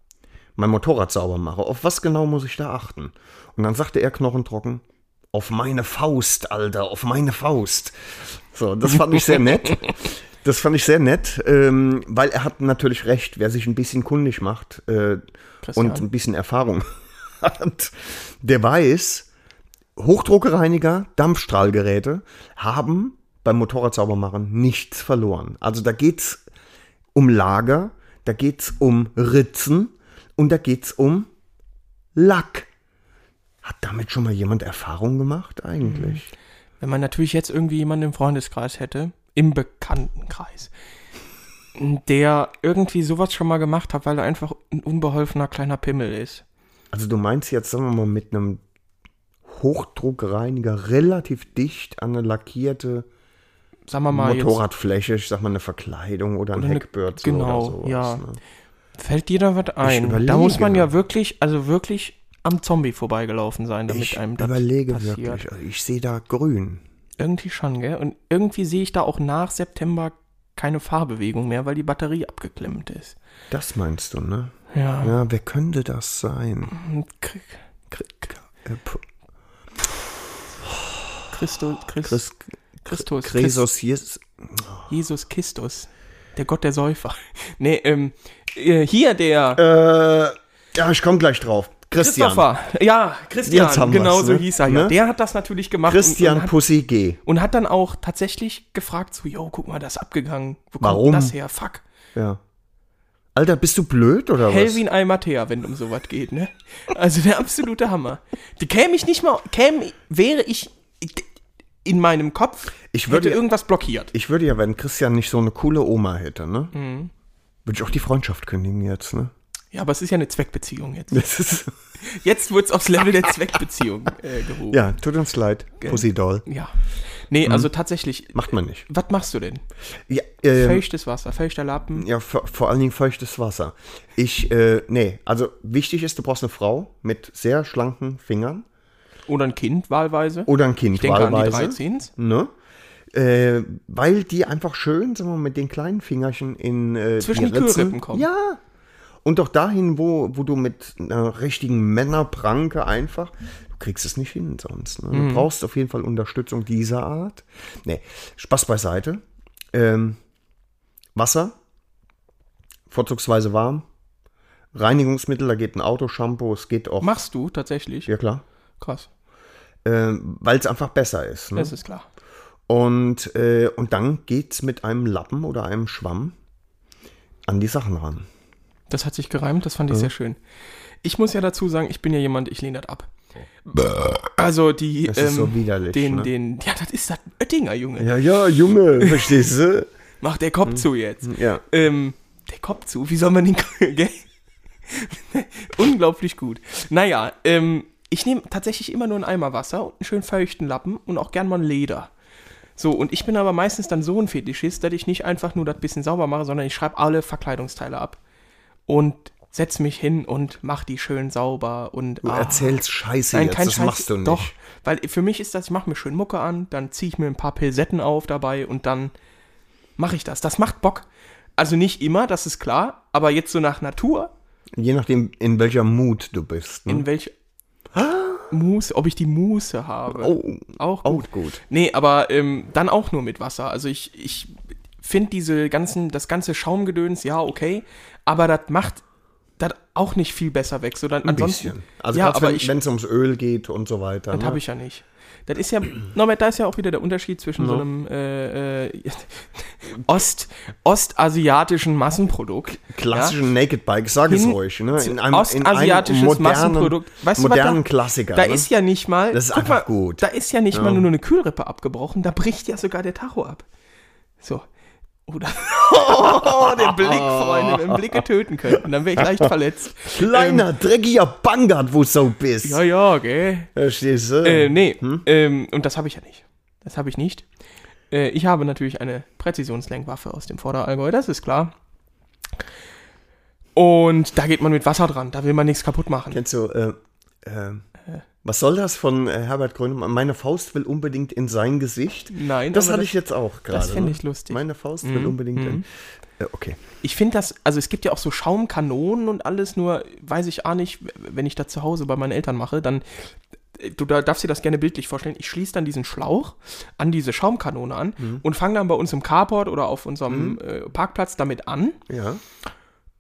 mein Motorrad sauber mache, auf was genau muss ich da achten? Und dann sagte er knochentrocken, auf meine Faust, Alter, auf meine Faust. So, das fand ich sehr nett. Das fand ich sehr nett, ähm, weil er hat natürlich recht, wer sich ein bisschen kundig macht äh, und ein bisschen Erfahrung hat, der weiß, Hochdruckreiniger, Dampfstrahlgeräte haben beim Motorradsaubermachen nichts verloren. Also da geht's um Lager, da geht's um Ritzen und da geht's um Lack. Hat damit schon mal jemand Erfahrung gemacht eigentlich? Wenn man natürlich jetzt irgendwie jemanden im Freundeskreis hätte, im Bekanntenkreis. der irgendwie sowas schon mal gemacht hat, weil er einfach ein unbeholfener kleiner Pimmel ist. Also du meinst jetzt, sagen wir mal, mit einem Hochdruckreiniger relativ dicht an eine lackierte Sagen wir mal Motorradfläche, ich sag mal eine Verkleidung oder ein Oder eine- Heckbürzel genau, oder sowas. ja. Ne? fällt dir da was ein? Da muss man ja wirklich, also wirklich am Zombie vorbeigelaufen sein, damit Ich einem das überlege passiert. wirklich, also ich sehe da grün. Irgendwie schon, gell? Und irgendwie sehe ich da auch nach September keine Fahrbewegung mehr, weil die Batterie abgeklemmt ist. Das meinst du, ne? Ja. Ja, wer könnte das sein? K- K- Äh, P- Christus, Christ, Chris, Christus, Christ, Christus, Jesus. Jesus Christus, der Gott der Säufer. Nee, ähm, äh, hier der Äh, ja, ich komme gleich drauf. Christian. Christopher. Ja, Jetzt Christian, genau so ne? hieß er ja. Ne? Der hat das natürlich gemacht Christian und, und, hat, Pussy G. und hat dann auch tatsächlich gefragt, so, yo, guck mal, das ist abgegangen. Wo Warum? kommt das her? Fuck. Ja. Alter, bist du blöd oder was? Helvin Almatea, wenn um sowas geht, ne? Also der absolute Hammer. Die käme ich nicht mal, käme, wäre ich in meinem Kopf, Ich würde- irgendwas blockiert. Ich würde ja, wenn Christian nicht so eine coole Oma hätte, ne? Mhm. Würde ich auch die Freundschaft kündigen jetzt, ne? Ja, aber es ist ja eine Zweckbeziehung jetzt. Jetzt wird's aufs Level der Zweckbeziehung äh, gehoben. ja, tut uns leid, Pussy Doll. ja. Nee, Mhm. also tatsächlich. Macht man nicht. Was machst du denn? Ja, ähm, Feuchtes Wasser, feuchter Lappen. ja vor, vor allen Dingen feuchtes Wasser. Ich, äh, nee, also wichtig ist, du brauchst eine Frau mit sehr schlanken Fingern Oder ein Kind wahlweise. oder ein Kind ich denke an die wahlweise. 13. Ne? Äh, weil die einfach schön, sagen wir mal, mit den kleinen Fingerchen in äh, Zwischen die Ritzen- Kühlrippen kommen. Ja. Und doch dahin, wo, wo du mit einer richtigen Männerpranke einfach, du kriegst es nicht hin sonst. Ne? Mhm. Du brauchst auf jeden Fall Unterstützung dieser Art. Nee, Spaß beiseite. Ähm, Wasser, vorzugsweise warm. Reinigungsmittel, da geht ein Autoshampoo, es geht auch. Machst du tatsächlich? Ja, klar. Krass. Ähm, weil es einfach besser ist. Ne? Das ist klar. Und, äh, und dann geht's mit einem Lappen oder einem Schwamm an die Sachen ran. Das hat sich gereimt, das fand ich sehr schön. Ich muss ja dazu sagen, ich bin ja jemand, ich lehne das ab. Also die, Das ist ähm, so widerlich, den, ne? den, ja, das ist das Oettinger, Junge. Ja, ja, Junge, verstehst du? Mach der Kopf zu jetzt. Ja. Ähm, der Kopf zu, wie soll man den, gell? Unglaublich gut. Naja, ähm, ich nehme tatsächlich immer nur einen Eimer Wasser und einen schönen feuchten Lappen und auch gern mal ein Leder. So, und ich bin aber meistens dann so ein Fetischist, dass ich nicht einfach nur das bisschen sauber mache, sondern ich schreibe alle Verkleidungsteile ab. Und setz mich hin und mach die schön sauber und Du ah, erzählst Scheiße Nein, jetzt, kein das Scheiß. machst du nicht. Doch, weil für mich ist das, ich mache mir schön Mucke an, dann ziehe ich mir ein paar Pilsetten auf dabei und dann mache ich das. Das macht Bock. Also nicht immer, das ist klar, aber jetzt so nach Natur, Je nachdem, in welcher Mut du bist. Ne? in welch Muße, ob ich die Muße habe. Oh, auch gut. auch gut. Nee, aber ähm, dann auch nur mit Wasser. Also ich, ich finde diese ganzen, das ganze Schaumgedöns, ja, okay, aber das macht das auch nicht viel besser weg. So dann Ein ansonsten, bisschen. Also ja, aber wenn es ums Öl geht und so weiter. Das ne? habe ich ja nicht. Das ist ja, Norbert, da ist ja auch wieder der Unterschied zwischen so einem äh, äh, Ost, ostasiatischen Massenprodukt. Klassischen Naked Bike, sag es ruhig. Ne? In einem, ostasiatisches in einem modernen, Massenprodukt. Weißt du, modernen da- Klassiker. Da ne? ist ja nicht mal, Das ist einfach mal, gut. Da ist ja nicht mal nur eine Kühlrippe abgebrochen, da bricht ja sogar der Tacho ab. So. Oder oh, der Blick, Freunde, wenn Blicke töten könnten, dann wäre ich leicht verletzt. Kleiner, dreckiger Bangard, wo du so bist. Ja, ja, gell. Verstehst du? Äh, nee, Hm? ähm, und das habe ich ja nicht. Das habe ich nicht. Äh, ich habe natürlich eine Präzisionslenkwaffe aus dem Vorderallgäu, das ist klar. Und da geht man mit Wasser dran, da will man nichts kaputt machen. Kennst du, äh, äh, was soll das von äh, Herbert Grönemeyer? Meine Faust will unbedingt in sein Gesicht. Nein, Das hatte ich jetzt auch gerade. das fänd ne? ich lustig. Mhm, Meine Faust will unbedingt in. Äh, okay. Ich finde das, also es gibt ja auch so Schaumkanonen und alles, nur weiß ich auch nicht, wenn ich das zu Hause bei meinen Eltern mache, dann, äh, du da- darfst dir das gerne bildlich vorstellen, ich schließe dann diesen Schlauch an diese Schaumkanone an Mhm. und fange dann bei uns im Carport oder auf unserem äh, Parkplatz damit an Ja.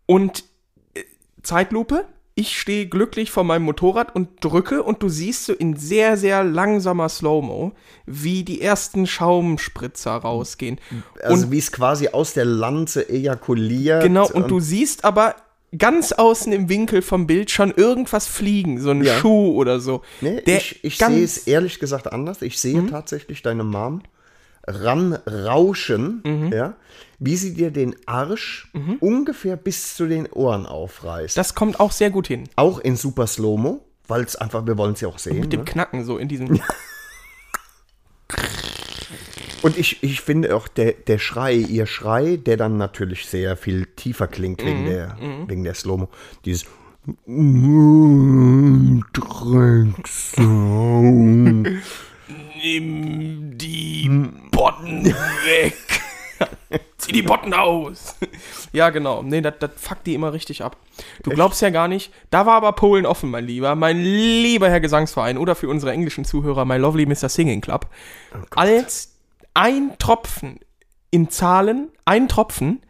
und äh, Zeitlupe, ich stehe glücklich vor meinem Motorrad und drücke und du siehst so in sehr, sehr langsamer Slow-Mo, wie die ersten Schaumspritzer rausgehen. Also und wie es quasi aus der Lanze ejakuliert. Genau, und du siehst aber ganz außen im Winkel vom Bild schon irgendwas fliegen, so ein Ja. Schuh oder so. Nee, ich ich Mhm. sehe es ehrlich gesagt anders. Ich sehe tatsächlich deine Mom ranrauschen, Mhm. ja, wie sie dir den Arsch ungefähr bis zu den Ohren aufreißt. Das kommt auch sehr gut hin. auch in super Slow-Mo, weil es einfach, wir wollen es ja auch sehen. Mit dem Ne? Knacken so in diesem. Und ich, ich finde auch der, der Schrei, ihr Schrei, der dann natürlich sehr viel tiefer klingt Mhm, wegen der, wegen der Slow-Mo, dieses Drecksau. Nimm die Botten weg. Zieh die Botten aus. ja, genau. Nee, das fuckt die immer richtig ab. Du glaubst ja gar nicht. Da war aber Polen offen, mein Lieber. Mein lieber Herr Gesangsverein oder für unsere englischen Zuhörer, my lovely Mr. Singing Club. als ein Tropfen in Zahlen, ein Tropfen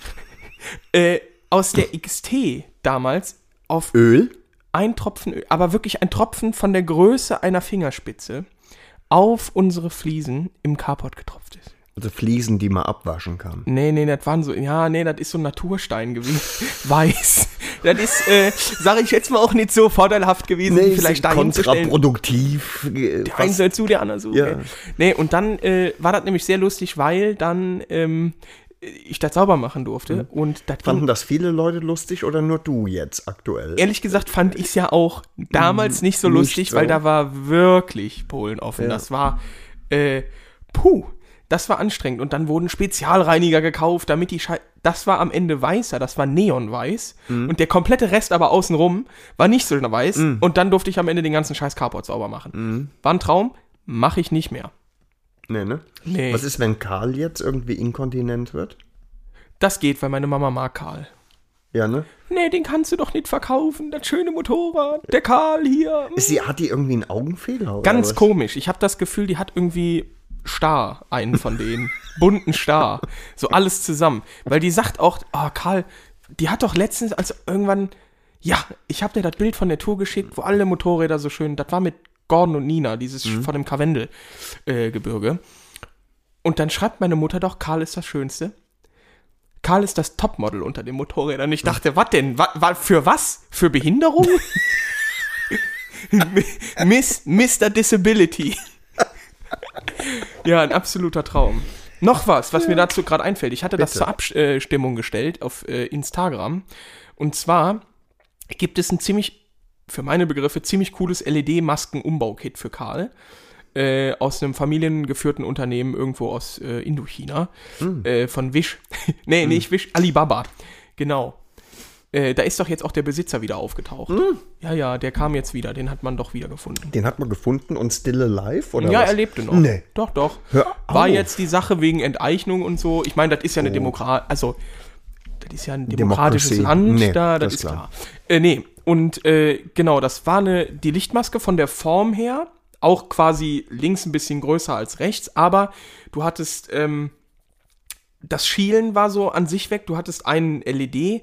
äh, aus der XT damals auf Öl? ein Tropfen Öl, aber wirklich ein Tropfen von der Größe einer Fingerspitze auf unsere Fliesen im Carport getropft ist. Also Fliesen, die man abwaschen kann. Nee, nee, das waren so, ja, nee, das ist so ein Naturstein gewesen. Weiß. Das ist, äh, sag ich jetzt mal auch nicht so vorteilhaft gewesen, wie vielleicht da hinzustellen. kontraproduktiv. äh, Der eine soll zu, der andere so. Ja. Okay. Nee, und dann äh, war das nämlich sehr lustig, weil dann ähm, ich das sauber machen durfte. Und das Fanden das viele Leute lustig oder nur du jetzt aktuell? ehrlich gesagt fand ich es ja auch damals nicht so Nicht lustig, so. weil da war wirklich Polen offen. Ja. Das war, äh, puh, das war anstrengend. Und dann wurden Spezialreiniger gekauft, damit die Schei Das war am Ende weißer, das war neonweiß. Mhm. Und der komplette Rest aber außenrum war nicht so weiß. Mhm. Und dann durfte ich am Ende den ganzen scheiß Carport sauber machen. War ein Traum, mache ich nicht mehr. Nee, ne? Nee. Was ist, wenn Karl jetzt irgendwie inkontinent wird? Das geht, weil meine Mama mag Karl. Ja, ne? Nee, den kannst du doch nicht verkaufen. Das schöne Motorrad. Der Karl hier. Sie, hat die irgendwie einen Augenfehler? Ganz komisch. Ich habe das Gefühl, die hat irgendwie Star, einen von denen. Bunten Star. So alles zusammen. Weil die sagt auch, oh Karl, die hat doch letztens, als irgendwann, ja, ich habe dir das Bild von der Tour geschickt, wo alle Motorräder so schön, das war mit Gordon und Nina, dieses von dem Karwendel-Gebirge. und dann schreibt meine Mutter doch, Karl ist das Schönste. Karl ist das Topmodel unter den Motorrädern. Ich dachte, was denn? Wa, wa, für was? Für Behinderung? Miss, Mr. Disability. ja, ein absoluter Traum. Noch was, was mir dazu gerade einfällt. Ich hatte das Bitte. zur Abstimmung gestellt auf äh, Instagram. Und zwar gibt es ein ziemlich, für meine Begriffe, ziemlich cooles LED-Masken-Umbau-Kit für Karl. Äh, aus einem familiengeführten Unternehmen irgendwo aus äh, Indochina. Äh, von Wish. nee, nicht Wish, Alibaba. Genau. Äh, da ist doch jetzt auch der Besitzer wieder aufgetaucht. Ja, ja, der kam jetzt wieder. Den hat man doch wieder gefunden. Den hat man gefunden und still alive? Oder ja, was? er lebte noch. Nee. Doch, doch. Hör War auf. jetzt die Sache wegen Enteignung und so. Ich meine, das ist ja eine Demokratie, also das ist ja ein demokratisches Democracy. Land, Nee, da, das, das ist ist klar. klar. Äh, nee, und äh, genau, das war eine, die Lichtmaske von der Form her, auch quasi links ein bisschen größer als rechts, aber du hattest, ähm, das Schielen war so an sich weg, du hattest einen LED,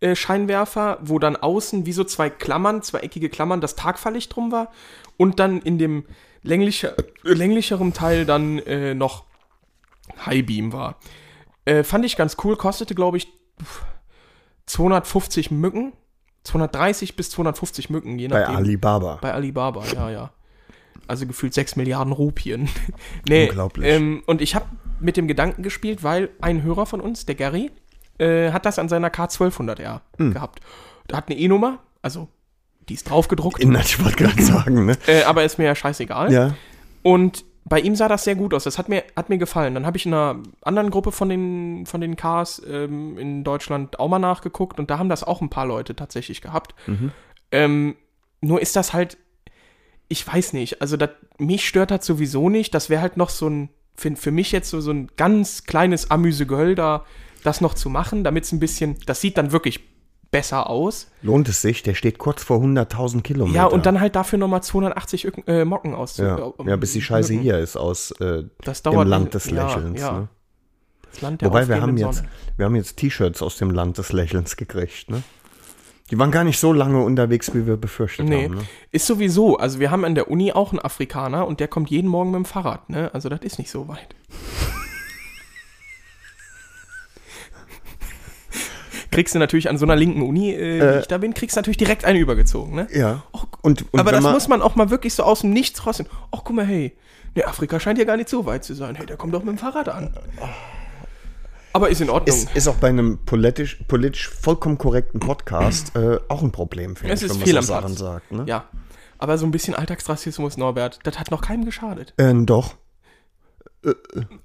äh, Scheinwerfer, wo dann außen wie so zwei Klammern, zweieckige Klammern, das Tagfahrlicht drum war und dann in dem länglicher, länglicheren Teil dann äh, noch Highbeam war. Äh, fand ich ganz cool, kostete glaube ich 250 Mücken, 230 bis 250 Mücken, je Bei nachdem. Alibaba. Bei Alibaba, ja, ja. Also gefühlt 6 Milliarden Rupien. nee, Unglaublich. Ähm, und ich habe mit dem Gedanken gespielt, weil ein Hörer von uns, der Gary, äh, hat das an seiner K1200R Hm. gehabt. Der hat eine E-Nummer, also die ist draufgedruckt, In, ich wollte gerade sagen, ne? äh, aber ist mir ja scheißegal. Ja. Und bei ihm sah das sehr gut aus. Das hat mir, hat mir gefallen. Dann habe ich in einer anderen Gruppe von den, von den Cars ähm, in Deutschland auch mal nachgeguckt und da haben das auch ein paar Leute tatsächlich gehabt. Ähm, nur ist das halt, ich weiß nicht, also das, mich stört das sowieso nicht. Das wäre halt noch so ein, für, für mich jetzt so, so ein ganz kleines Amüsegöl da, das noch zu machen, damit es ein bisschen, das sieht dann wirklich besser aus. Lohnt es sich? Der steht kurz vor 100.000 Kilometer. Ja, und dann halt dafür nochmal 280 Öcken- äh, Mocken aus. Ja, ja bis die Scheiße hier ist aus äh, Das dem Land des ja, Lächelns. ja. Ne? Das Land der Wobei wir haben aufgehenden jetzt, Sonne. wir haben jetzt T-Shirts aus dem Land des Lächelns gekriegt. Ne? Die waren gar nicht so lange unterwegs, wie wir befürchtet Nee, haben. Ne? ist sowieso. Also wir haben an der Uni auch einen Afrikaner und der kommt jeden Morgen mit dem Fahrrad. Ne? Also das ist nicht so weit. Kriegst du natürlich an so einer linken Uni, äh, wie ich da bin, kriegst du natürlich direkt eine übergezogen, ne? Ja. Und, und Aber das muss man auch mal wirklich so aus dem Nichts raus. Ach, guck mal, hey, ne, Afrika scheint ja gar nicht so weit zu sein. Hey, der kommt doch mit dem Fahrrad an. Aber ist in Ordnung. ist, ist auch bei einem politisch, politisch vollkommen korrekten Podcast äh, auch ein Problem, finde ich, ist wenn viel man am so Sachen sagt. Ne? Ja. Aber so ein bisschen Alltagsrassismus, Norbert, das hat noch keinem geschadet. Äh, doch.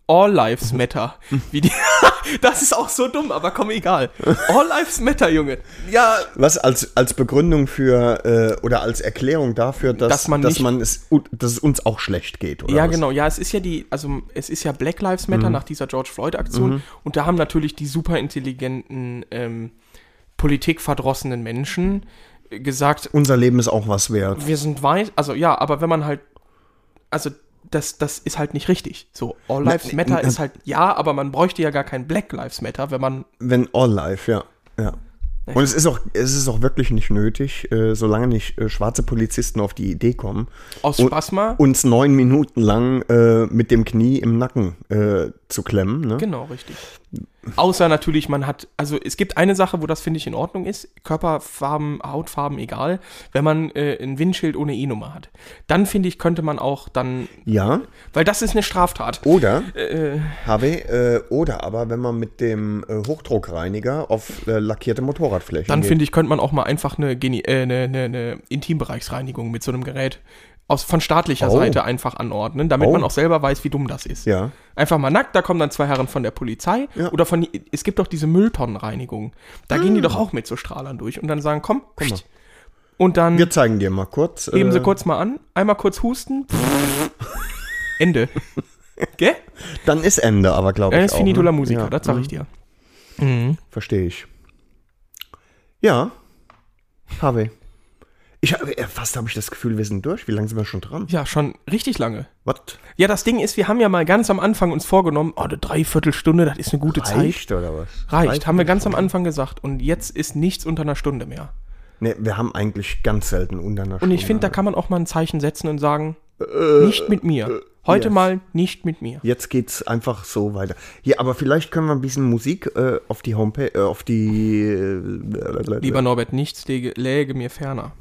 All Lives Matter. Wie die das ist auch so dumm, aber komm, egal. All Lives Matter, Junge. Ja, Was als, als Begründung für äh, oder als Erklärung dafür, dass, Dass man dass, nicht- man es, dass es uns auch schlecht geht, oder? ja, was? genau. Ja, es ist ja die, also es ist ja Black Lives Matter nach dieser George Floyd-Aktion. Und da haben natürlich die super intelligenten, ähm, politikverdrossenen Menschen gesagt, Unser Leben ist auch was wert. wir sind weit, also ja, aber wenn man halt, also das, das ist halt nicht richtig. So, All Lives Matter ne, ist halt, ja, aber man bräuchte ja gar kein Black Lives Matter, wenn man, Wenn all life, ja. ja. Und es ist auch, es ist auch wirklich nicht nötig, äh, solange nicht äh, schwarze Polizisten auf die Idee kommen, aus Spaß mal, uns neun Minuten lang äh, mit dem Knie im Nacken äh, zu klemmen. Ne? genau, richtig. Außer natürlich, man hat, also es gibt eine Sache, wo das finde ich in Ordnung ist, Körperfarben, Hautfarben, egal, wenn man äh, ein Windschild ohne E-Nummer hat. Dann finde ich, könnte man auch dann, Ja. weil das ist eine Straftat. Oder, Äh, Harvey, äh, oder aber wenn man mit dem äh, Hochdruckreiniger auf äh, lackierte Motorradflächen Dann finde ich, könnte man auch mal einfach eine, Geni äh, eine, eine, eine Intimbereichsreinigung mit so einem Gerät aus, von staatlicher Oh. Seite einfach anordnen, damit Oh. man auch selber weiß, wie dumm das ist. Ja. Einfach mal nackt, da kommen dann zwei Herren von der Polizei Ja. oder von, es gibt doch diese Mülltonnenreinigung. Da gehen die doch auch mit so Strahlern durch und dann sagen, komm, mal. und dann Wir zeigen dir mal kurz. heben sie äh, kurz mal an, einmal kurz husten, Ende. Gell? Dann ist Ende, aber glaube ich. Dann ist auch, finito ne? la musica, Ja, das sag mhm. ich dir. Mhm. Verstehe ich. Ja. Harvey. Ich habe, äh, fast habe ich das Gefühl, wir sind durch. Wie lange sind wir schon dran? Ja, schon richtig lange. Was? Ja, das Ding ist, wir haben ja mal ganz am Anfang uns vorgenommen, oh, eine Dreiviertelstunde, das ist eine gute Zeit. Reicht oder was? Reicht, haben wir ganz am Anfang gesagt. Und jetzt ist nichts unter einer Stunde mehr. Ne, wir haben eigentlich ganz selten unter einer Und ich finde, da Stunde. kann man auch mal ein Zeichen setzen und sagen, nicht mit mir. Heute yes. mal nicht mit mir. Jetzt geht's einfach so weiter. Ja, aber vielleicht können wir ein bisschen Musik äh, auf die Homepage, äh, auf die. Äh, Lieber Norbert, nichts läge, läge mir ferner.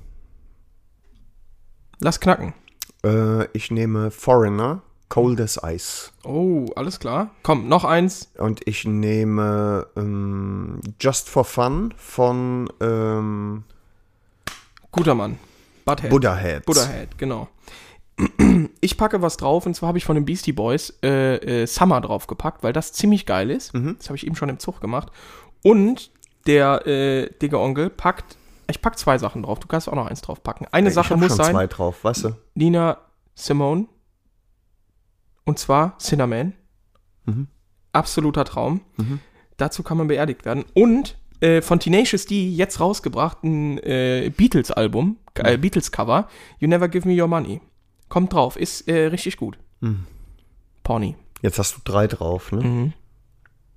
Lass knacken. Äh, ich nehme Foreigner, Cold as Ice. Oh, alles klar. Komm, noch eins. Und ich nehme ähm, Just for Fun von ähm, Guter Mann. Butthead. Buddha Heads. Buddha Head, genau. Ich packe was drauf und zwar habe ich von den Beastie Boys äh, äh, Summer draufgepackt, weil das ziemlich geil ist. Mhm. Das habe ich eben schon im Zug gemacht. Und der äh, dicke Onkel packt, ich pack zwei Sachen drauf. Du kannst auch noch eins draufpacken. Eine ich Sache muss schon sein, zwei drauf, weißt du? Nina Simone. Und zwar Cinnamon. Mhm. Absoluter Traum. Dazu kann man beerdigt werden. Und äh, von Tenacious D jetzt rausgebracht ein äh, Beatles-Album, äh, Beatles-Cover. You Never Give Me Your Money. Kommt drauf, ist äh, richtig gut. Pony. Jetzt hast du drei drauf, ne? Mhm.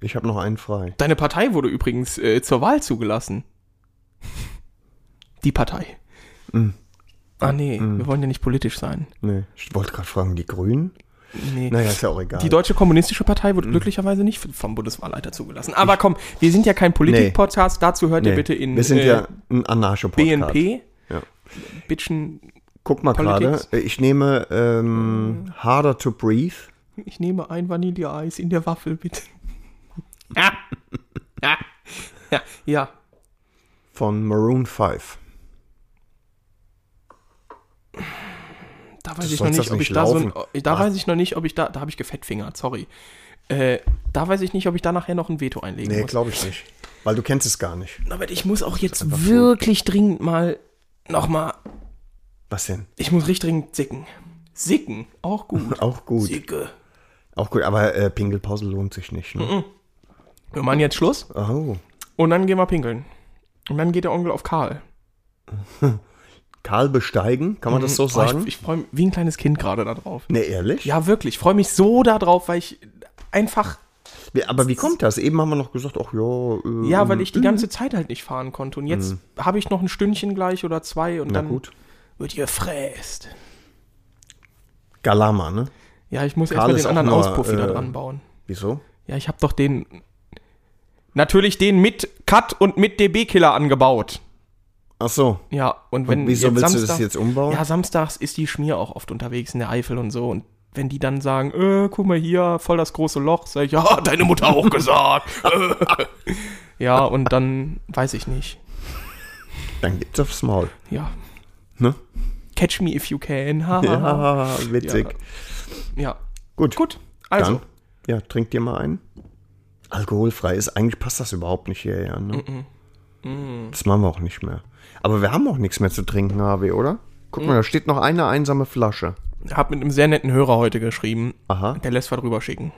Ich habe noch einen frei. Deine Partei wurde übrigens äh, zur Wahl zugelassen. Die Partei. Ah nee, wir wollen ja nicht politisch sein. Nee, ich wollte gerade fragen, die Grünen? Nee. Naja, ist ja auch egal. Die Deutsche Kommunistische Partei wurde glücklicherweise nicht vom Bundeswahlleiter zugelassen. Aber komm, wir sind ja kein Politik-Podcast, dazu hört ihr Nee, bitte in Wir sind äh, ja ein Anarcho-Podcast. BNP. Ja. Bitchen, Guck mal gerade, äh, ich nehme ähm, Harder to Breathe. ich nehme ein Vanilleeis in der Waffel, bitte. Ja. Ja. Ja. ja. von Maroon 5. Da weiß Du ich noch nicht, ob ich da so ein, da Ach. weiß ich noch nicht, ob ich da, da habe ich gefettfingert, sorry. Äh, da weiß ich nicht, ob ich da nachher noch ein Veto einlegen Nee, muss. glaube ich nicht. Weil du kennst es gar nicht. Aber ich muss auch jetzt wirklich dringend mal nochmal, Was denn? ich muss richtig dringend sicken. Sicken, auch gut. Auch gut. Sicke. Auch gut, aber äh, Pinkelpause lohnt sich nicht. Ne? Wir machen jetzt Schluss Oh. und dann gehen wir pinkeln. Und dann geht der Onkel auf Karl. Karl besteigen, kann man das so Oh, sagen? ich ich freue mich wie ein kleines Kind gerade da drauf. nee, ehrlich? Ja, wirklich. Ich freue mich so da drauf, weil ich einfach, Aber wie kommt das? Eben haben wir noch gesagt, ach ja. Äh, ja, weil ich die ganze Zeit halt nicht fahren konnte. Und jetzt habe ich noch ein Stündchen gleich oder zwei und Mhm. Na dann gut. wird ihr fräst. Galama, ne? Ja, ich muss erstmal den anderen nur, Auspuff wieder äh, dran bauen. Wieso? Ja, ich habe doch den. Natürlich den mit Cut und mit DB-Killer angebaut. Ach so. Ja, und wenn Und wieso willst du das Samstag- jetzt umbauen? Ja, samstags ist die Schmier auch oft unterwegs in der Eifel und so. Und wenn die dann sagen, äh, guck mal hier, voll das große Loch, sag ich, ja, hat deine Mutter auch gesagt. ja, und dann weiß ich nicht. Dann gibt's aufs Maul. Ja. Ne? Catch me if you can. Ha, ha, ha. Ja, witzig. ja. Gut. Gut, also. Dann, ja, trink dir mal ein. Alkoholfrei ist, eigentlich passt das überhaupt nicht hierher. Ne? Das machen wir auch nicht mehr. Aber wir haben auch nichts mehr zu trinken, HW, oder? Guck mal, da steht noch eine einsame Flasche. Hab mit einem sehr netten Hörer heute geschrieben. Aha. Der lässt was rüber schicken.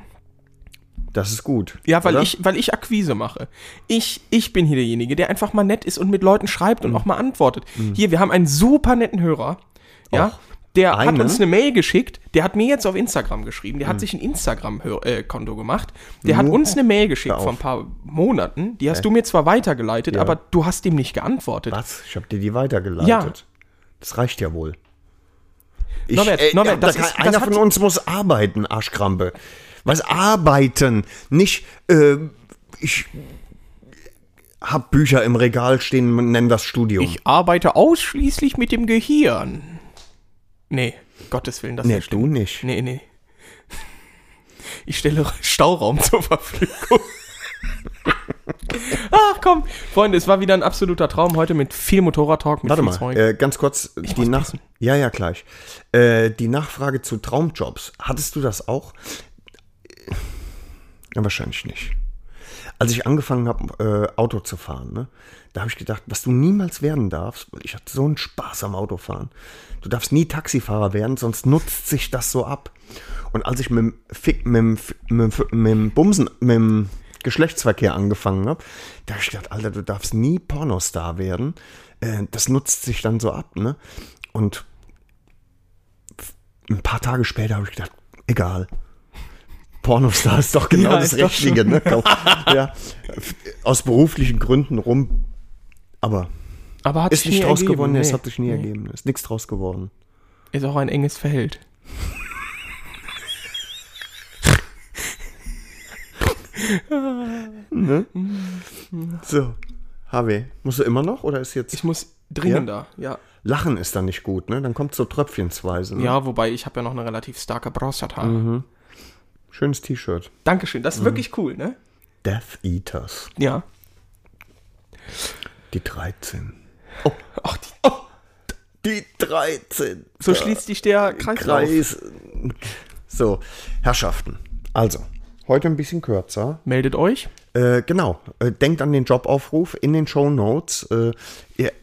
Das ist gut. Ja, weil oder? ich, weil ich Akquise mache. Ich, ich bin hier derjenige, der einfach mal nett ist und mit Leuten schreibt Mhm. und auch mal antwortet. Hier, wir haben einen super netten Hörer. Ja. Och, der hat einen? uns eine Mail geschickt, der hat mir jetzt auf Instagram geschrieben, der hat Mhm. sich ein Instagram-Konto gemacht, der hat uns eine Mail geschickt vor ein paar Monaten, die hast du mir zwar weitergeleitet, aber du hast ihm nicht geantwortet. Was? Ich habe dir die weitergeleitet. Ja. Das reicht ja wohl. Ich, Norbert, ey, Norbert, da das kann- ist- das einer hat- von uns muss arbeiten, Arschkrampe. Was arbeiten? Nicht, äh, ich hab Bücher im Regal stehen und nenn das Studium. Ich arbeite ausschließlich mit dem Gehirn. Nee, Gottes Willen, das nee, schlimm. du nicht. Nee, nee. Ich stelle Stauraum zur Verfügung. Ach komm, Freunde, es war wieder ein absoluter Traum heute mit viel Motorradtalk, mit Warte viel mal, Zeug. äh, ganz kurz, die muss Nach pissen. ja, ja, gleich. Äh, die Nachfrage zu Traumjobs, hattest du das auch? Ja, wahrscheinlich nicht. Als ich angefangen habe, äh, Auto zu fahren, ne, da habe ich gedacht, was du niemals werden darfst, weil ich hatte so einen Spaß am Autofahren. Du darfst nie Taxifahrer werden, sonst nutzt sich das so ab. Und als ich mit dem, Fick, mit dem, mit dem, Bumsen, mit dem Geschlechtsverkehr angefangen habe, da habe ich gedacht, Alter, du darfst nie Pornostar werden. Äh, das nutzt sich dann so ab, ne? Und ein paar Tage später habe ich gedacht, egal. Pornostar ist doch genau Ja, das Richtige, ne? Ja, aus beruflichen Gründen rum. Aber Aber hat ist sich nicht draus ergeben. geworden, nee, es Nee. hat sich nie ergeben. Ist nichts draus geworden. Ist auch ein enges Feld. So, HW, musst du immer noch oder ist jetzt. Ich muss dringender, ja. Lachen ist dann nicht gut, ne? Dann kommt so tröpfchensweise. Ne? Ja, wobei ich habe ja noch eine relativ starke Prostata. Mhm. Schönes T-Shirt. Dankeschön, das ist wirklich cool, ne? Death Eaters. Ja. Die 13. Ach, die, Die 13. so schließt sich der Kreislauf. Kreis. So, Herrschaften. Also, heute ein bisschen kürzer. Meldet euch. Äh, genau, äh, denkt an den Jobaufruf in den Show Notes. Äh,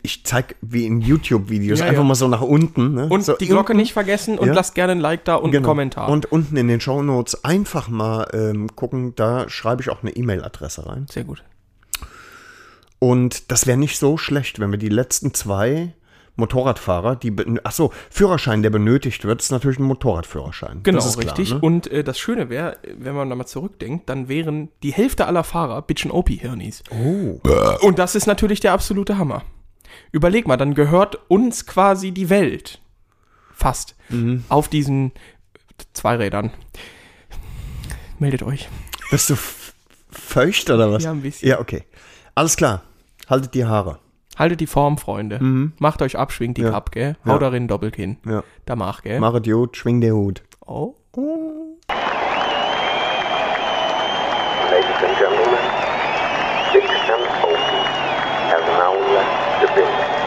ich zeig wie in YouTube-Videos Ja, einfach ja. mal so nach unten. Ne? Und so die Glocke unten. nicht vergessen und Ja. lasst gerne ein Like da und einen Genau. Kommentar. Und unten in den Show Notes einfach mal ähm, gucken, da schreibe ich auch eine E-Mail-Adresse rein. Sehr gut. Und das wäre nicht so schlecht, wenn wir die letzten zwei Motorradfahrer, die, ben- ach so, Führerschein, der benötigt wird, ist natürlich ein Motorradführerschein. Genau, das ist klar, richtig. ne? Und äh, das Schöne wäre, wenn man da mal zurückdenkt, dann wären die Hälfte aller Fahrer Bitchen OP-Hirnis. Oh. Und das ist natürlich der absolute Hammer. Überleg mal, dann gehört uns quasi die Welt. Fast. Mhm. Auf diesen Zweirädern. Meldet euch. Bist du feucht oder was? Ja, ein bisschen. Ja, okay. Alles klar. Haltet die Haare. Haltet die Form, Freunde. Mhm. Macht euch ab, schwingt die ja. ab, gell? Hau ja. darin hin. Ja. Da mach, gell? Machet Jod, schwing der Hut. Oh. Ladies and gentlemen, six and open, has now left the building.